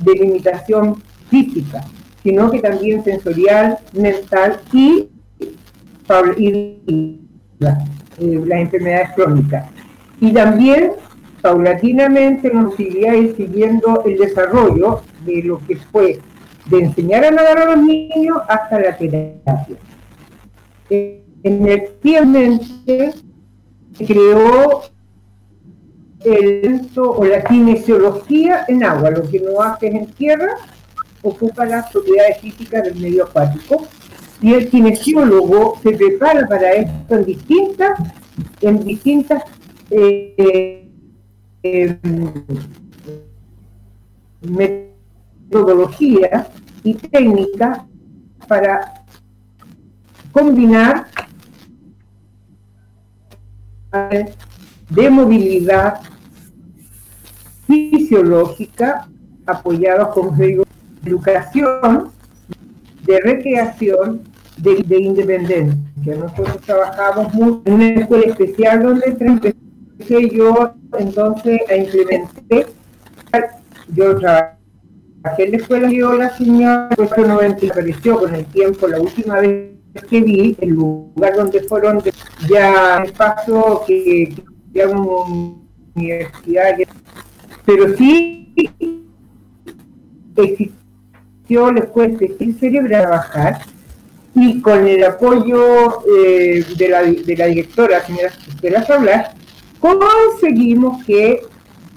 de limitación física, sino que también sensorial, mental y, y la, eh, las enfermedades crónicas. Y también paulatinamente nos seguía ir siguiendo el desarrollo de lo que fue de enseñar a nadar a los niños hasta la terapia. En el tiempo se creó el o la kinesiología en agua, lo que no haces en tierra ocupa las propiedades físicas del medio acuático. Y el kinesiólogo se prepara para esto en distintas, en distintas eh, eh, metodologías y técnicas para combinar de movilidad fisiológica apoyados con educación, de recreación, de, de, independencia. Nosotros trabajamos mucho en una escuela especial donde empecé yo entonces a implementar, yo trabajé en la escuela y la señora, pues no apareció con el tiempo la última vez que vi, el lugar donde fueron ya el paso que, ya universidad, pero sí la escuela de cerebro trabajar y con el apoyo eh, de, la, de la directora, señora Estela conseguimos que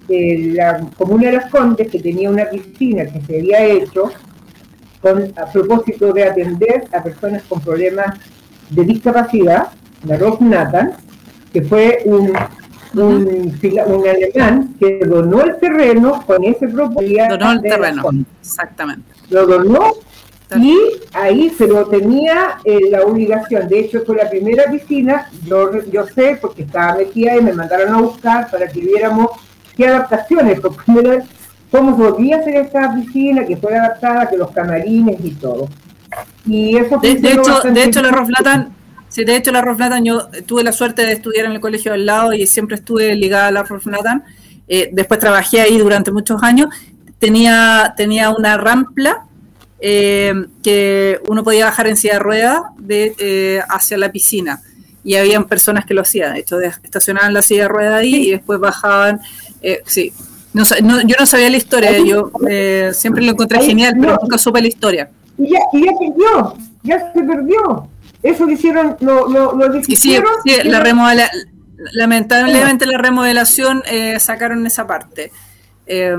eh, la Comuna de las Condes, que tenía una piscina que se había hecho con, a propósito de atender a personas con problemas de discapacidad, la Rock Nathan, que fue un, un, un, alemán que donó el terreno con ese propósito. Donó el terreno, exactamente. Lo donó y ahí se lo tenía eh, la obligación. De hecho, fue la primera piscina, yo, yo sé, porque estaba metida y me mandaron a buscar para que viéramos qué adaptaciones, porque cómo podía ser esta piscina, que fue adaptada, que los camarines y todo. Y eso de, de hecho, de hecho, la Roflatan, sí, de hecho, la Roflatan, yo tuve la suerte de estudiar en el colegio al lado y siempre estuve ligada a la Roflatan. Eh, después trabajé ahí durante muchos años. Tenía, tenía una rampla eh, que uno podía bajar en silla de ruedas de, eh, hacia la piscina. Y habían personas que lo hacían, de hecho, estacionaban la silla de ruedas ahí y después bajaban. Eh, sí, no, no, yo no sabía la historia, yo eh, siempre lo encontré genial, pero nunca supe la historia. Y ya, y ya perdió, ya se perdió. Eso lo hicieron, lo, lo, lo sí, sí, sí, la remodela, lamentablemente la remodelación eh, sacaron esa parte. Eh,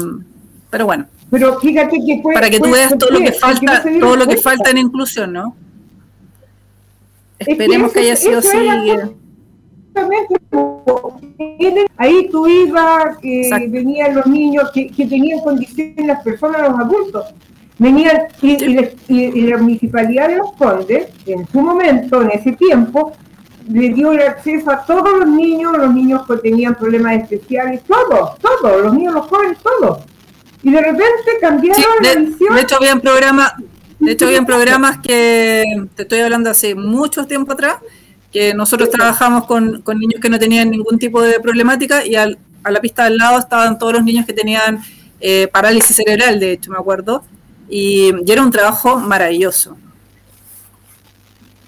pero bueno. Pero fíjate que fue, para que tú veas todo lo que falta, todo lo que falta en inclusión, ¿no? Esperemos que, eso, que haya sido así. Ahí tú ibas, que venían los niños que, que, tenían condiciones, las personas, los adultos. Venían, y, sí. y, y, la municipalidad de Los Condes, en su momento, en ese tiempo, le dio el acceso a todos los niños, los niños que tenían problemas especiales, todos, todos, los niños, los jóvenes, todos. Y de repente cambiaron Sí, la de, visión. de hecho, habían programas, de hecho, habían programas que te estoy hablando hace mucho tiempo atrás, que nosotros trabajamos con, con niños que no tenían ningún tipo de problemática y al- a la pista del lado estaban todos los niños que tenían eh, parálisis cerebral, de hecho, me acuerdo. Y, y era un trabajo maravilloso.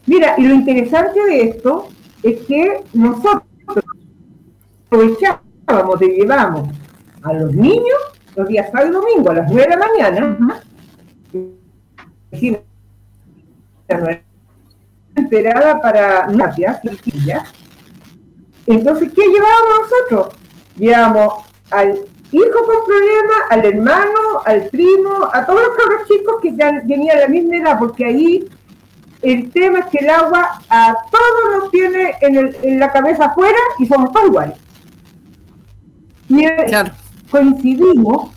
Mira, y lo interesante de esto es que nosotros aprovechábamos y llevamos a los niños los días sábado y domingo a las 9 de la mañana. Esperada para gracias, Entonces, ¿qué llevábamos nosotros? Llevábamos al hijo con problemas, al hermano, al primo, a todos los cabros chicos que ya tenían la misma edad, porque ahí el tema es que el agua a todos nos tiene en, el- en la cabeza afuera y somos todos iguales. Y eh, Claro. coincidimos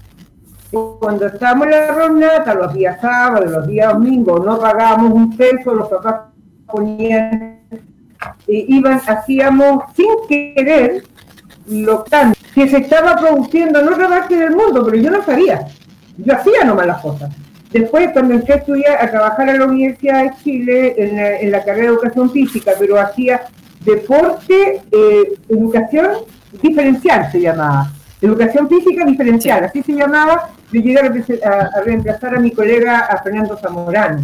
cuando estábamos en la ronata, los días sábados, los días domingos, no pagábamos un peso, los papás ponían, eh, iban, hacíamos sin querer lo tan que se estaba produciendo en otra parte del mundo, pero yo no sabía. Yo hacía nomás las cosas. Después, cuando entré a estudiar, a trabajar en la Universidad de Chile, en la, en la carrera de educación física, pero hacía deporte, eh, educación diferencial se llamaba. Educación física diferencial, así se llamaba. Yo llegué a, a- a reemplazar a mi colega, a Fernando Zamorano.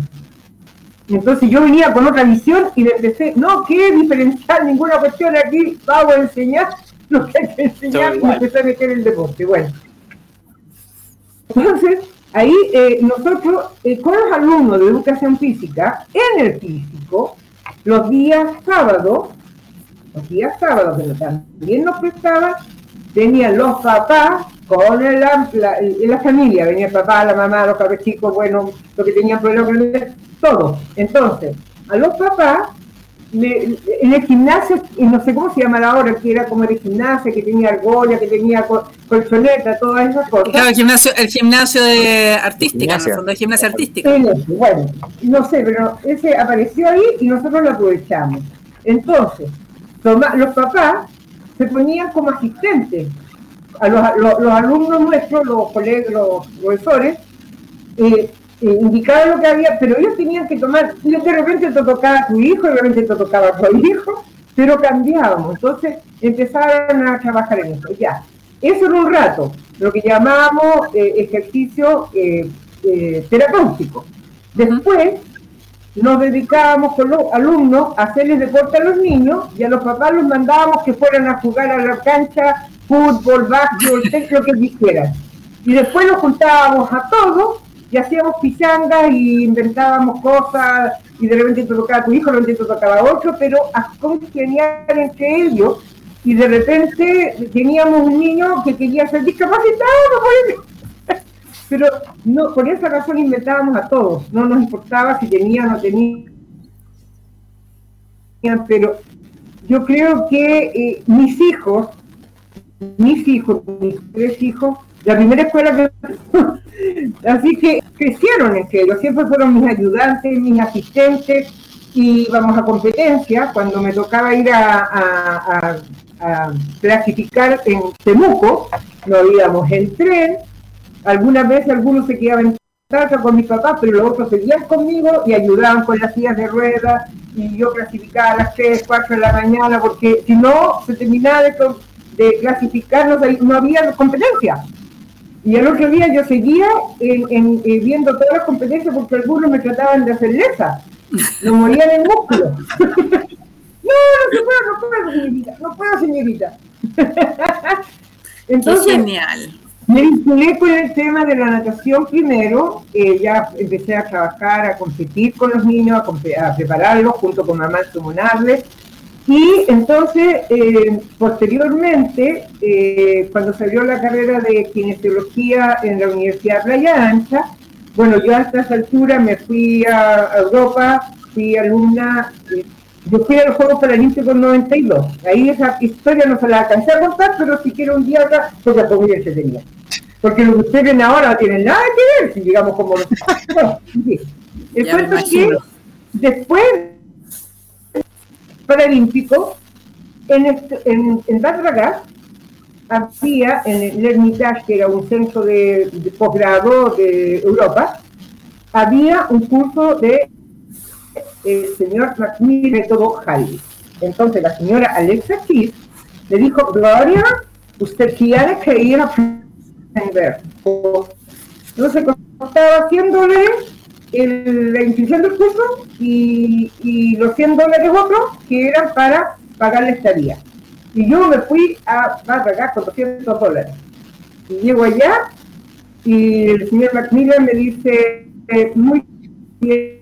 Entonces yo venía con otra visión y le empecé, no, ¿qué diferencial? Ninguna cuestión aquí, vamos a enseñar lo que hay que enseñar y empecé a meter el deporte. Bueno, entonces ahí eh, nosotros eh, con los alumnos de educación física, en el físico, los días sábados, los días sábados que también nos prestaban, venían los papás con el, la, la- familia, venía el papá, la mamá, los cabros chicos, bueno, los que tenían problemas todo. Entonces, a los papás, le- en el gimnasio, y no sé cómo se llama ahora, que era como de gimnasia, que tenía argolla, que tenía col- colchoneta, todas esas cosas. Claro, el gimnasio, el gimnasio de artística, el fondo, de gimnasia artística. Bueno, no sé, pero ese apareció ahí y nosotros lo aprovechamos. Entonces, toma- los papás se ponían como asistentes a los, los- los alumnos nuestros, los colegas, los profesores, eh, eh, indicaban lo que había, pero ellos tenían que tomar, y de repente te tocaba a tu hijo, de repente te tocaba a tu hijo, pero cambiábamos. Entonces empezaron a trabajar en eso. Ya, eso era un rato, lo que llamábamos eh, ejercicio eh, eh, terapéutico. Después nos dedicábamos con los alumnos a hacerles deporte a los niños y a los papás los mandábamos que fueran a jugar a la cancha, fútbol, básquetbol, lo que quisieran. Y después nos juntábamos a todos y hacíamos pichangas y inventábamos cosas y de repente te tocaba a tu hijo, de repente te tocaba a otro, pero a congeniar entre ellos y de repente teníamos un niño que quería ser discapacitado, no pero no, por esa razón inventábamos a todos, no nos importaba si tenían o no tenían, pero yo creo que eh, mis hijos, mis hijos, mis tres hijos, la primera escuela que... Así que crecieron entre ellos, siempre fueron mis ayudantes, mis asistentes, y íbamos a competencia, cuando me tocaba ir a, a- clasificar en Temuco, nos íbamos en tren, algunas veces algunos se quedaban en casa con mis papás, pero los otros seguían conmigo y ayudaban con las sillas de ruedas y yo clasificaba a las 3, 4 de la mañana porque si no se terminaba de, de clasificar no, se- no había competencia. Y el otro día yo seguía en, en- eh, viendo todas las competencias porque algunos me trataban de hacer lesa. No morían en músculo. no, no se puede, no puedo, señorita, no puedo, señorita. Qué Entonces, genial. me vinculé con el tema de la natación primero, eh, ya empecé a trabajar, a competir con los niños, a, a prepararlos junto con mamá sumonarles. Y entonces, eh, posteriormente, eh, cuando salió la carrera de kinesiología en la Universidad Playa Ancha, bueno, yo a estas alturas me fui a, Europa, fui alumna, eh, yo fui a los Juegos Paralímpicos 92. Ahí esa historia no se la alcancé a contar, pero si quiero un día otra, porque fue muy entretenida. Porque lo que ustedes ven ahora no tiene nada que ver, si digamos como los... Bueno, sí. El Ya me cuento es que después paralímpico, en, este- en, en había en el Hermitage, que era un centro de, de posgrado de Europa, había un curso de el señor Macmillan método Halley. Entonces la señora Alexa Keith le dijo, Gloria, usted quiere que ir a aprender. Entonces estaba haciéndole el- la inscripción del curso y, y los 100 dólares otros que eran para pagar la estadía. Y yo me fui a, pagar con 200 dólares. Y llego allá y el señor Macmillan me dice, eh, muy bien,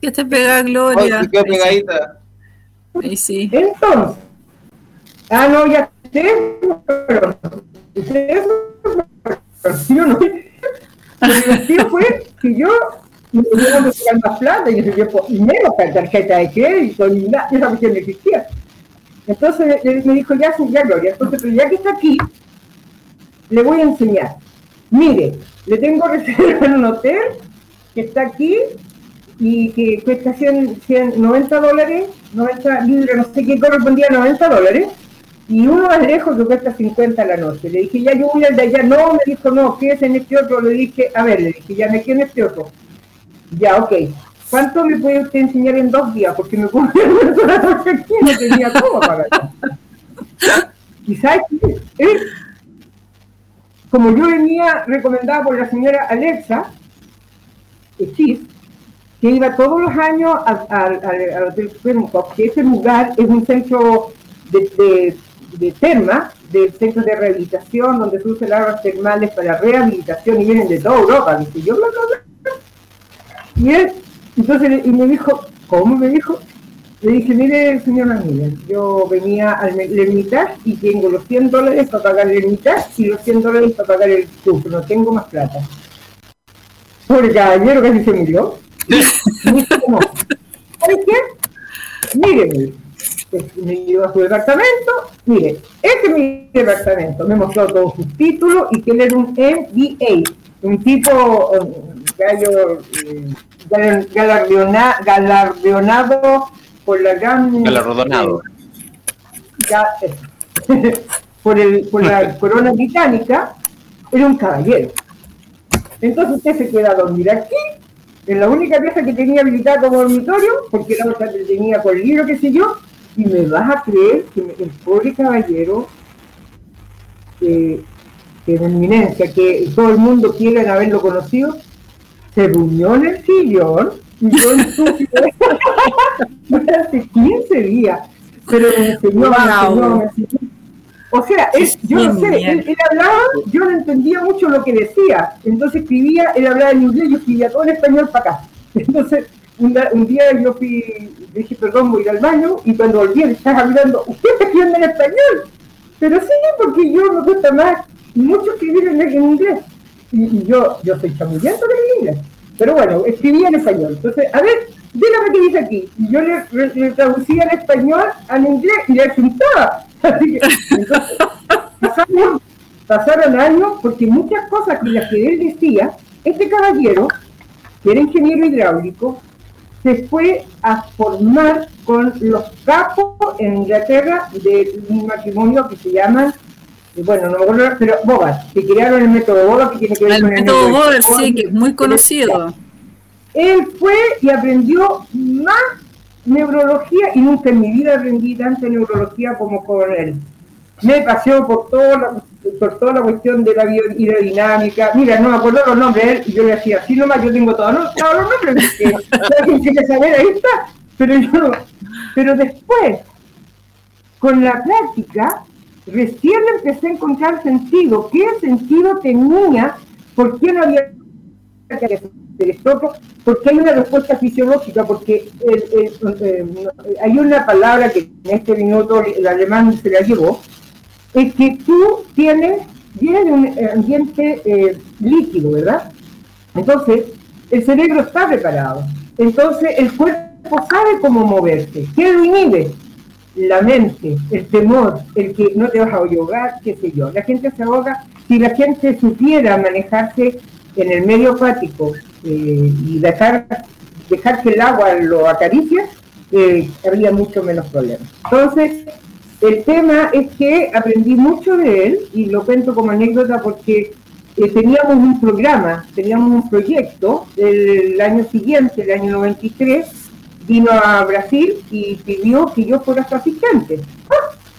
Que te pega Gloria. Ay, quedó pegadita. Ahí sí. Entonces, ah, no, ya sé, pero ustedes, yo no. Lo divertido fue que yo me tuvieron que sacar más plata y yo pues, menos con tarjeta de crédito ni nada, esa cuestión no existía. Entonces él me dijo, ya, ya, Gloria, entonces, pero ya que está aquí, le voy a enseñar. Mire, le tengo reserva en un hotel que está aquí y que cuesta 100, 100, 90 dólares, 90 libras, no sé qué correspondía a 90 dólares, y uno más lejos que cuesta 50 a la noche. Le dije, ya yo voy al de allá, no, me dijo, no, quédese en este otro, le dije, a ver, le dije, ya me quedo en este otro. Ya, ok. ¿Cuánto me puede usted enseñar en dos días? Porque me y no tenía sabes qué? Él, como yo venía recomendada por la señora Alexa, Chis, que iba todos los años al, Hotel que ese lugar es un centro de, de termas, del centro de rehabilitación, donde usan aguas termales para rehabilitación y vienen de toda Europa. Dice, yo bla, bla. Y él, entonces, y me dijo, ¿cómo me dijo? Le dije, mire, señor Ramírez, yo venía al Hermitage y tengo los 100 dólares para pagar el Hermitage y los 100 dólares para pagar el curso, no tengo más plata. Pobre caballero casi se murió. Y me dijo, "No, ¿Sabes qué? Míreme. Me llevó a su departamento. Mire, este es mi departamento. Me mostró todos sus títulos y que él era un MBA, un tipo um, gallo, eh, galar- galardona- galardonado por la gran. Galardonado. ga- eh, por, el, por la corona británica, era un caballero. Entonces usted se queda a dormir aquí, en la única pieza que tenía habilitada como dormitorio, porque la otra que tenía con libro, qué sé yo, y me vas a creer que el pobre caballero, que que de eminencia, que todo el mundo quiere haberlo conocido, se durmió en el sillón y yo hace 15 días, pero me enseñó, enseñó, me enseñó. O sea, él- yo no sé, él, él hablaba, yo no entendía mucho lo que decía, entonces escribía, él hablaba en inglés, yo escribía todo en español para acá. Entonces, un, día yo fui, dije, perdón, voy a ir al baño, y cuando volví, estaba hablando, usted está escribiendo en español. Pero sí, porque yo me gusta más mucho escribir en, en inglés. Y, yo, yo soy chamullento con el inglés. Pero bueno, escribía en español. Entonces, a ver, dígame qué dice aquí. Y yo le, traducía en español al inglés y le apuntaba. Así que, entonces, pasaron, pasaron años porque muchas cosas que las que él decía, este caballero, que era ingeniero hidráulico, se fue a formar con los capos en Inglaterra de un matrimonio que se llaman, bueno, no me acuerdo, pero Bogart, que crearon el método Bogart, que tiene que ver El con el método método sí, que es muy conocido. Él fue y aprendió más neurología y nunca en mi vida aprendí tanta neurología como con él. Me paseó por, todo la, por toda la cuestión de la hidrodinámica. Mira, no me acuerdo los nombres y yo le decía, así nomás yo tengo todos los, todos los nombres. quiere saber, ahí está. Pero yo no. Pero después, con la práctica, recién empecé a encontrar sentido. ¿Qué sentido tenía? ¿Por qué no había que hacer esto? Porque hay una respuesta fisiológica, porque el- el- eh, hay una palabra que en este minuto el alemán se la llevó, es que tú tienes, vienes de un ambiente eh, líquido, ¿verdad? Entonces, el cerebro está preparado. Entonces, el cuerpo sabe cómo moverse. ¿Qué lo inhibe? La mente, el temor, el que no te vas a ahogar, qué sé yo. La gente se ahoga. Si la gente supiera manejarse en el medio acuático eh, y dejar, dejar que el agua lo acaricie, eh, había mucho menos problemas. Entonces, el tema es que aprendí mucho de él y lo cuento como anécdota porque eh, teníamos un programa, teníamos un proyecto el año siguiente, el año 93, vino a Brasil y pidió que yo fuera su asistente.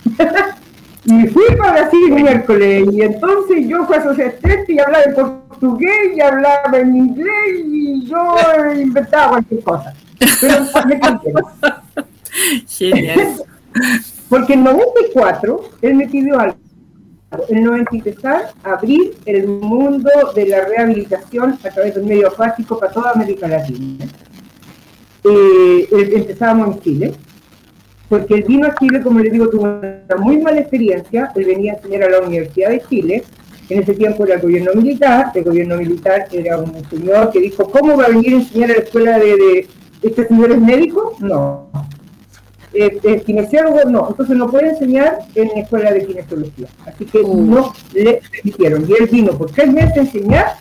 y fui para Brasil miércoles y entonces yo fui a su asistente y hablaba en portugués y hablaba en inglés y yo inventaba cualquier cosa. Pero me. Genial. Porque en 94 él me pidió algo. En 93 abrir el mundo de la rehabilitación a través del medio fásico para toda América Latina. Eh, eh, empezábamos en Chile, porque él vino a Chile, como le digo, tuvo una muy mala experiencia. Él venía a enseñar a la Universidad de Chile. En ese tiempo era el gobierno militar. El gobierno militar era un señor que dijo: ¿Cómo va a venir a enseñar a la escuela de, de este señor es médico? No eh, eh, kinesiólogo no, entonces no puede enseñar en la escuela de kinesiología. Así que no le permitieron. Y él vino por tres meses a enseñar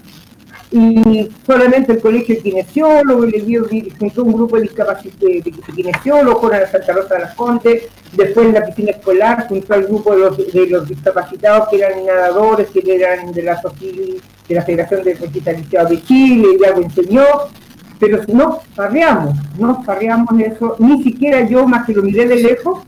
y solamente el colegio de kinesiólogos, le dio juntó un grupo de, de, de kinesiólogos, fueron a Santa Rosa de las Condes, después en la piscina escolar juntó al grupo de los, de los discapacitados que eran nadadores, que eran de la de la Federación de Deportistas de Chile, y algo enseñó, pero no farreamos, no farreamos eso, ni siquiera yo, más que lo miré de lejos,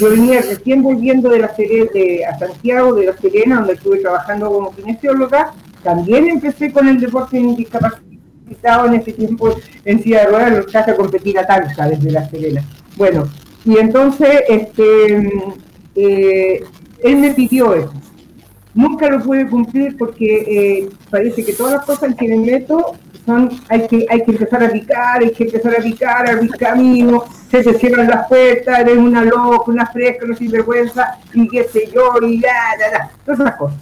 yo venía recién volviendo de la Serena, de, a Santiago, de la Serena, donde estuve trabajando como kinesióloga, también empecé con el deporte en discapacitado en ese tiempo en silla de ruedas, los traje a competir a Talca desde la Serena. Bueno, y entonces este, eh, él me pidió eso. Nunca lo pude cumplir porque eh, parece que todas las cosas que le meto son, hay que, hay que empezar a picar, hay que empezar a picar, abrir camino, se te cierran las puertas, eres una loca, una fresca, una sinvergüenza, y qué sé yo, y ya, ya, ya, todas esas cosas.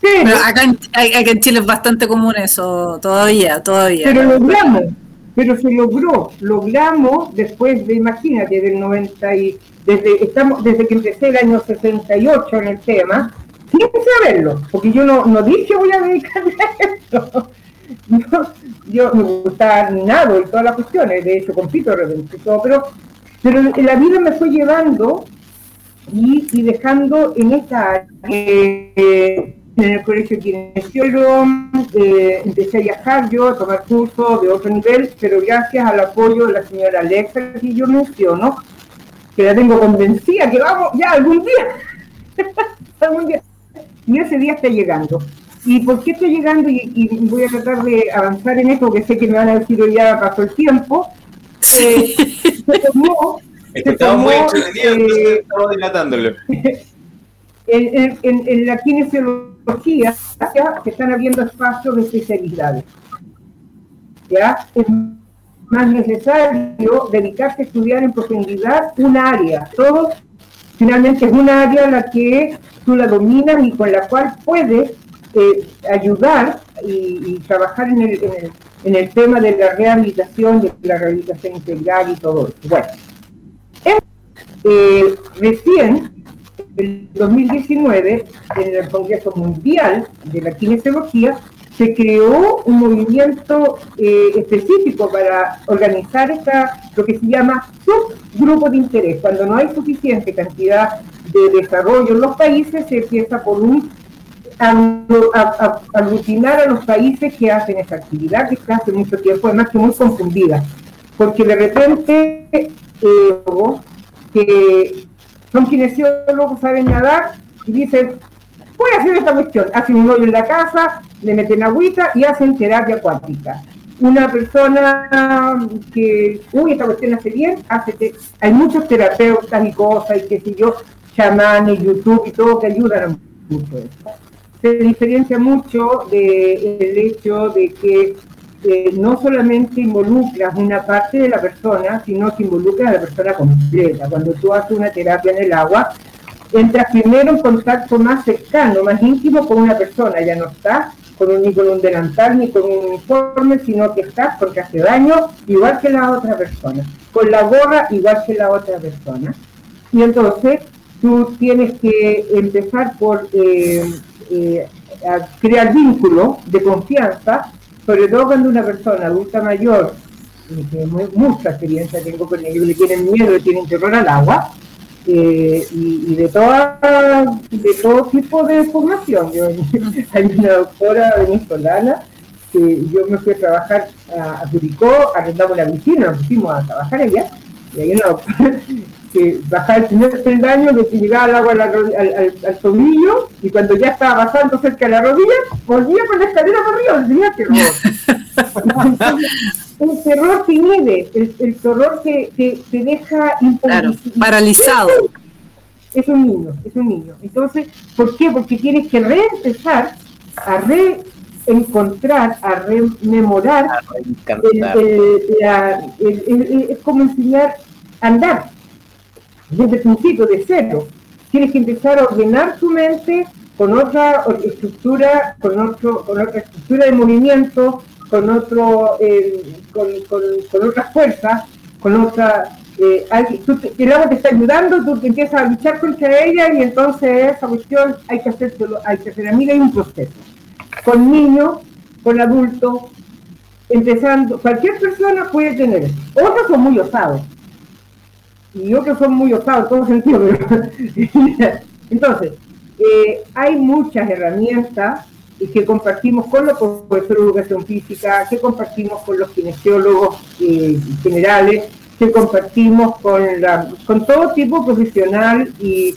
Pero, Pero acá, en, acá en Chile es bastante común eso, todavía, todavía. pero logramos, pero se logró, logramos después de, imagínate, del 90 y, desde, estamos, desde que empecé el año 68 en el tema, sin saberlo, porque yo no, no dije voy a dedicarme a esto. Yo, yo me gustaba nado y todas las cuestiones, de hecho compito repente todo, pero, pero la vida me fue llevando y, y dejando en esta área, eh, en el colegio kinesiólogo, eh, empecé a viajar yo, a tomar cursos de otro nivel, pero gracias al apoyo de la señora Alexa, que yo menciono, que la tengo convencida, que vamos, ya algún día, algún día, y ese día está llegando. ¿Y por qué estoy llegando? Y, y voy a tratar de avanzar en esto, porque sé que me van a decir hoy ya pasó el tiempo. Eh, se tomó, que se estamos muy tomó, entretenidos, eh, estamos dilatándolo. en, en- en- en la kinesiología ya se están abriendo espacios de especialidades. ¿ya? Es más necesario dedicarse a estudiar en profundidad un área. Todo finalmente es un área la que tú la dominas y con la cual puedes eh, ayudar y, trabajar en el, en, el, en el tema de la rehabilitación, de la rehabilitación integral y todo eso. Bueno, eh, recién, en 2019, en el Congreso Mundial de la Kinesiología, se creó un movimiento eh, específico para organizar esta, lo que se llama subgrupo de interés. Cuando no hay suficiente cantidad de desarrollo en los países, se empieza por un aglutinar a los países que hacen esa actividad que está hace mucho tiempo, además que muy confundida, porque de repente eh, que son kinesiólogos, saben nadar y dicen, voy a hacer esta cuestión, hacen un hoyo en la casa, le meten agüita y hacen terapia acuática. Una persona que, uy, esta cuestión hace bien, hace hay muchos terapeutas y cosas, y qué sé yo, chamanes, YouTube y todo que ayudan a mucho eso se diferencia mucho del hecho de que eh, no solamente involucras una parte de la persona, sino que involucras a la persona completa. Cuando tú haces una terapia en el agua, entras primero en contacto más cercano, más íntimo con una persona, ya no estás con un, ni con un delantal ni con un uniforme, sino que estás porque hace daño igual que la otra persona, con la gorra igual que la otra persona. Y entonces tú tienes que empezar por eh, eh, crear vínculos de confianza, sobre todo cuando una persona adulta mayor que mu- mucha experiencia tengo con ellos, le tienen miedo, le tienen terror al agua, eh, y, de, toda, de todo tipo de formación. Hay una doctora venezolana que yo me fui a trabajar a, a Curicó, arrendamos la piscina, nos pusimos a trabajar allá, y hay una doctora que bajaba el primer peldaño, le llegaba el agua al, al- al tobillo, y cuando ya estaba bajando cerca de la rodilla, volvía con la escalera para arriba, tenía terror. el terror que inhibe, el, el terror que, que te deja Claro, paralizado. es un niño, es un niño. Entonces, ¿por qué? Porque tienes que reempezar a reencontrar, a rememorar. Es como enseñar a andar desde el principio, de cero. Tienes que empezar a ordenar tu mente con otra estructura, con, otra estructura de movimiento, con otro, eh, con, otras fuerzas, con otra eh, alguien- tú el agua te está ayudando, tú te empiezas a luchar contra ella y entonces esa cuestión hay que hacerlo, hay que hacer amiga y un proceso. Con niños, con adultos, empezando, cualquier persona puede tener. Otros son muy osados. Y otros son muy osados en todo sentido. pero- Entonces, eh, hay muchas herramientas que compartimos con los profesores de educación física, que compartimos con los kinesiólogos eh, generales, que compartimos con, la, con todo tipo profesional, y,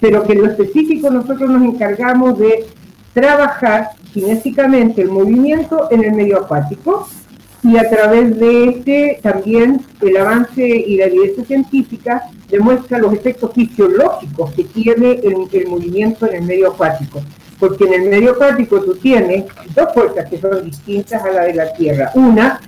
pero que en lo específico nosotros nos encargamos de trabajar kinésicamente el movimiento en el medio acuático y a través de este también el avance y la evidencia científica demuestra los efectos fisiológicos que tiene el, movimiento en el medio acuático. Porque en el medio acuático tú tienes dos fuerzas que son distintas a la de la Tierra. Una,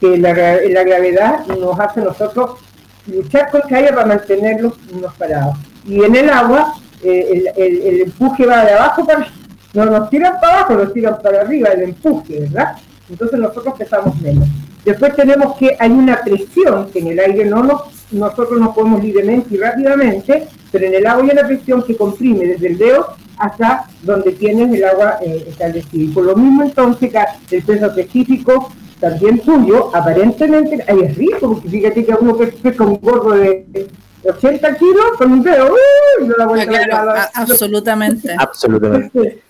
que la, gra- la gravedad nos hace a nosotros luchar contra ella para mantenerlos unos parados. Y en el agua, eh, el empuje va de abajo para no nos tiran para abajo, nos tiran para arriba, el empuje, ¿verdad? Entonces nosotros pesamos menos. Después tenemos que hay una presión que en el aire no nos, nosotros nos podemos libremente y rápidamente, pero en el agua hay una presión que comprime desde el dedo hasta donde tienes el agua eh, establecida. Y por lo mismo entonces el peso específico también tuyo, aparentemente, ahí es rico, porque fíjate que uno que pesca un gorro de 80 kilos con un dedo, ¡uh! y no la vuelta claro, a la- a- absolutamente. Absolutamente.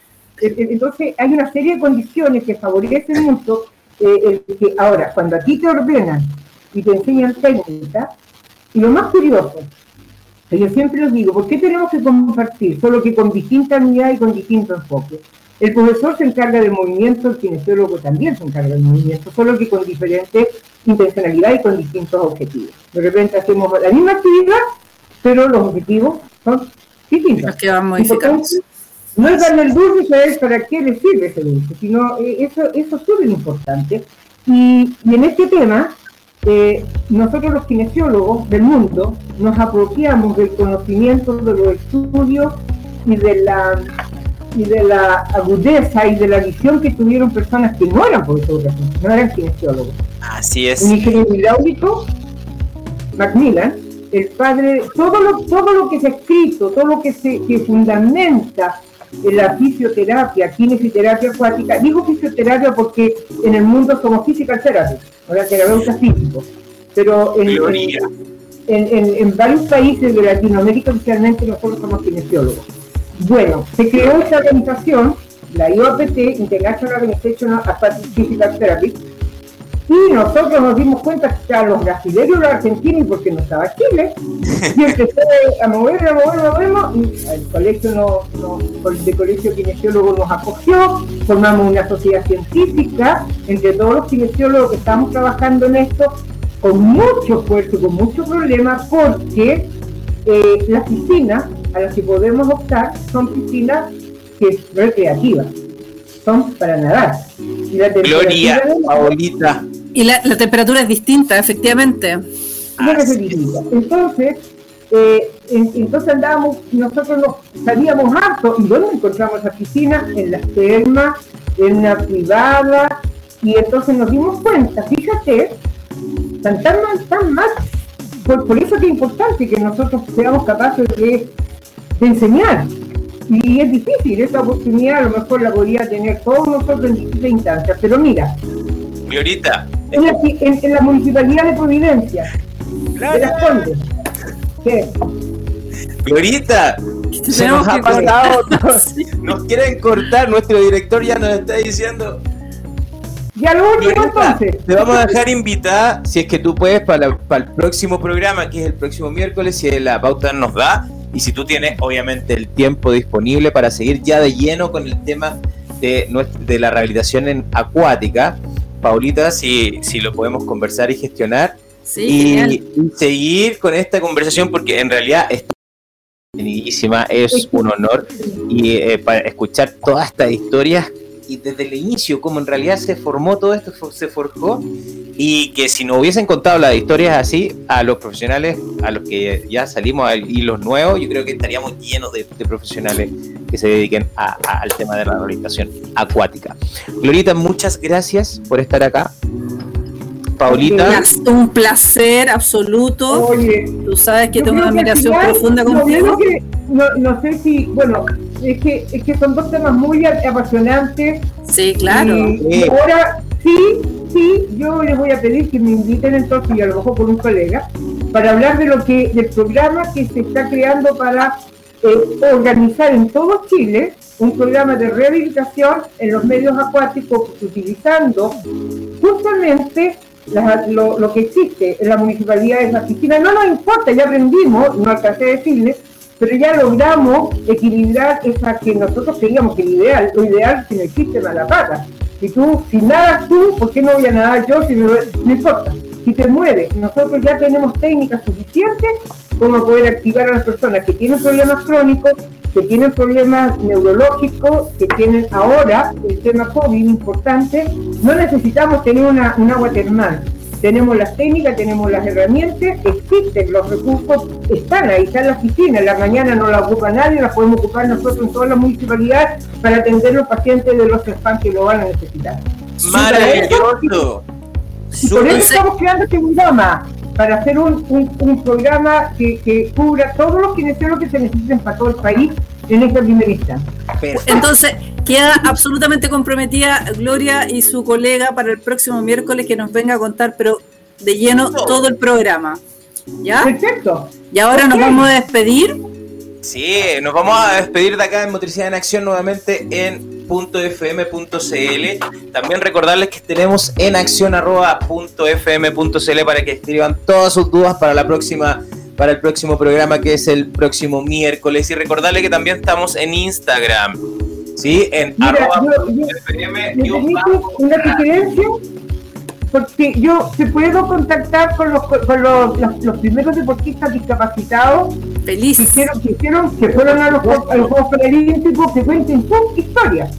Entonces, eh, eh, entonces, hay una serie de condiciones que favorecen mucho eh, el que ahora, cuando a ti te ordenan y te enseñan técnicas, y lo más curioso, que yo siempre lo digo, ¿por qué tenemos que compartir? Solo que con distinta unidad y con distinto enfoque. El profesor se encarga del movimiento, el kinesiólogo también se encarga del movimiento, solo que con diferente intencionalidad y con distintos objetivos. De repente hacemos la misma actividad, pero los objetivos son distintos. Los que van modificando. Importante, No es darle el dulce y saber para qué le sirve ese dulce, sino eh, eso, eso es súper importante. Y, y en este tema, eh, nosotros los kinesiólogos del mundo nos apropiamos del conocimiento de los estudios y de la y de la agudeza y de la visión que tuvieron personas que no eran profesores, no eran kinesiólogos. Así es. Un ingeniero hidráulico, Macmillan, el padre, todo lo, todo lo que se ha escrito, todo lo que se que fundamenta en la fisioterapia, kinesioterapia acuática, digo fisioterapia porque en el mundo somos physical therapy, o sea, terapeutas físicos, pero en, en, en- en varios países de Latinoamérica, especialmente nosotros somos kinesiólogos. Bueno, se creó esta organización, la IOPT, International Organization of Aquatic Physical Therapy, y nosotros nos dimos cuenta que a los brasileños, argentinos, porque no estaba Chile, y empecé a mover, a mover, a mover, y el colegio no, no- de colegio kinesiólogo nos acogió, formamos una sociedad científica entre todos los kinesiólogos que estamos trabajando en esto, con mucho esfuerzo, con mucho problema, porque eh, las piscinas a las que podemos optar son piscinas que recreativas, son para nadar. Y la Gloria, Paolita, Y la, la temperatura es distinta, efectivamente. Entonces, eh, en- entonces andábamos, nosotros nos salíamos harto. ¿Y dónde encontramos esa piscina? En las termas, en una privada. Y entonces nos dimos cuenta, fíjate, tan, tan mal, tan mal. Por, por eso que es importante que nosotros seamos capaces de, de enseñar. Y es difícil, esa oportunidad a lo mejor la podría tener todos nosotros en distintas instancias. Pero mira, Glorita, En la, en- en la municipalidad de Providencia, de las Condes. ¿Qué? Glorita, se Tenemos nos ha pasado. Quieren cortar. Nuestro director ya nos está diciendo. Ya lo último entonces. te vamos a dejar invitada, si es que tú puedes, para, para el próximo programa, que es el próximo miércoles, si la pauta nos da, y si tú tienes, obviamente, el tiempo disponible para seguir ya de lleno con el tema de, de la rehabilitación en acuática. Paulita, si, si lo podemos conversar y gestionar, Sí, y, y seguir con esta conversación, porque en realidad es un honor y eh, para escuchar todas estas historias y desde el inicio, como en realidad se formó todo esto, se forjó y que si nos hubiesen contado las historias así a los profesionales, a los que ya salimos y los nuevos, yo creo que estaríamos llenos de, de profesionales que se dediquen a- a- al tema de la rehabilitación acuática. Glorita, muchas gracias por estar acá. Paulita, Un placer absoluto. Oye, Tú sabes que tengo una admiración final, profunda contigo. que- no, no sé si, bueno, es que, es que son dos temas muy apasionantes. Sí, claro. Y, y Sí. ahora sí, sí, yo les voy a pedir que me inviten entonces, y a lo mejor con un colega, para hablar de lo que, del programa que se está creando para eh, organizar en todo Chile un programa de rehabilitación en los medios acuáticos utilizando justamente la- lo, que existe en la municipalidad de la piscina. No nos importa, ya aprendimos, no alcancé a decirles, pero ya logramos equilibrar esa que nosotros creíamos que el ideal, lo ideal si no existe mala pata. Si tú, si nadas tú, ¿por qué no voy a nadar yo? Si me- no importa. Si te mueves, nosotros ya tenemos técnicas suficientes como poder activar a las personas que tienen problemas crónicos, que tienen problemas neurológicos, que tienen ahora el tema COVID importante. No necesitamos tener una, un agua termal. Tenemos las técnicas, tenemos las herramientas, existen los recursos, están ahí, están en las piscinas, en la mañana no la ocupa nadie, las podemos ocupar nosotros en toda la municipalidad para atender los pacientes de los spam que lo van a necesitar. maravilloso. Y por eso estamos creando este programa, para hacer un, un, un programa que, que cubra todos los kinesiólogos que se necesiten para todo el país en esta primera instancia. Entonces, queda absolutamente comprometida Gloria y su colega para el próximo miércoles que nos venga a contar, pero de lleno, todo el programa. ¿Ya? Perfecto. Y ahora nos vamos a despedir. Sí, nos vamos a despedir de acá en Motricidad en Acción nuevamente en .fm.cl. También recordarles que tenemos en acción arroba punto .fm.cl para que escriban todas sus dudas para la próxima para el próximo programa que es el próximo miércoles y recordarles que también estamos en Instagram. Sí, en Mira, arroba yo- yo- .fm ¿Me permites una sugerencia? Porque yo te puedo contactar con los, con los, los, los primeros deportistas discapacitados Feliz. que hicieron, que hicieron, que fueron a los, Juegos- a los Juegos Paralímpicos, que cuenten su historia.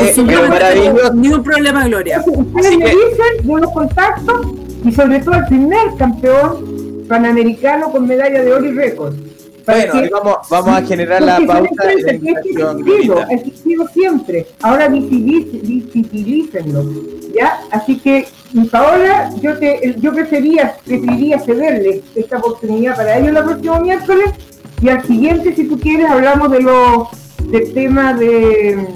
Eh, maravilloso. Ni un problema, Gloria. Ustedes Así me que- dicen, yo los contacto y sobre todo el primer campeón panamericano con medalla de oro y récord. Bueno, que- vamos, vamos a generar la pauta de la ha existido siempre. Ahora visibilícenlo. ¿Ya? Así que, Paola, yo te, yo preferiría, preferiría cederle esta oportunidad para ellos el próximo miércoles y al siguiente, si tú quieres, hablamos de los del tema de,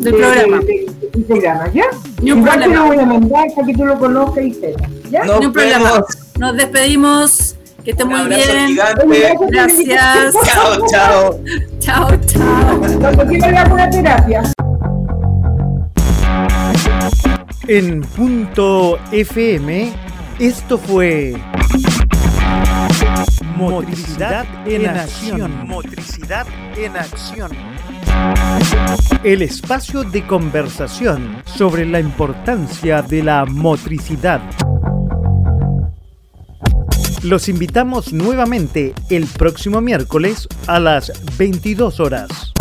Del de- programa. de- programa, ¿ya? Ni un Igual te problema. lo voy a mandar para que tú lo conozcas y sepas, ¿ya? Nos Ni un problema. Nos despedimos. Que esté Un muy bien. gigante. Gracias. Chao, chao. Chao, chao. Cuando quiera le hago una terapia. En punto FM, esto fue Motricidad en Acción. Motricidad en Acción. El espacio de conversación sobre la importancia de la motricidad. Los invitamos nuevamente el próximo miércoles a las 22 horas.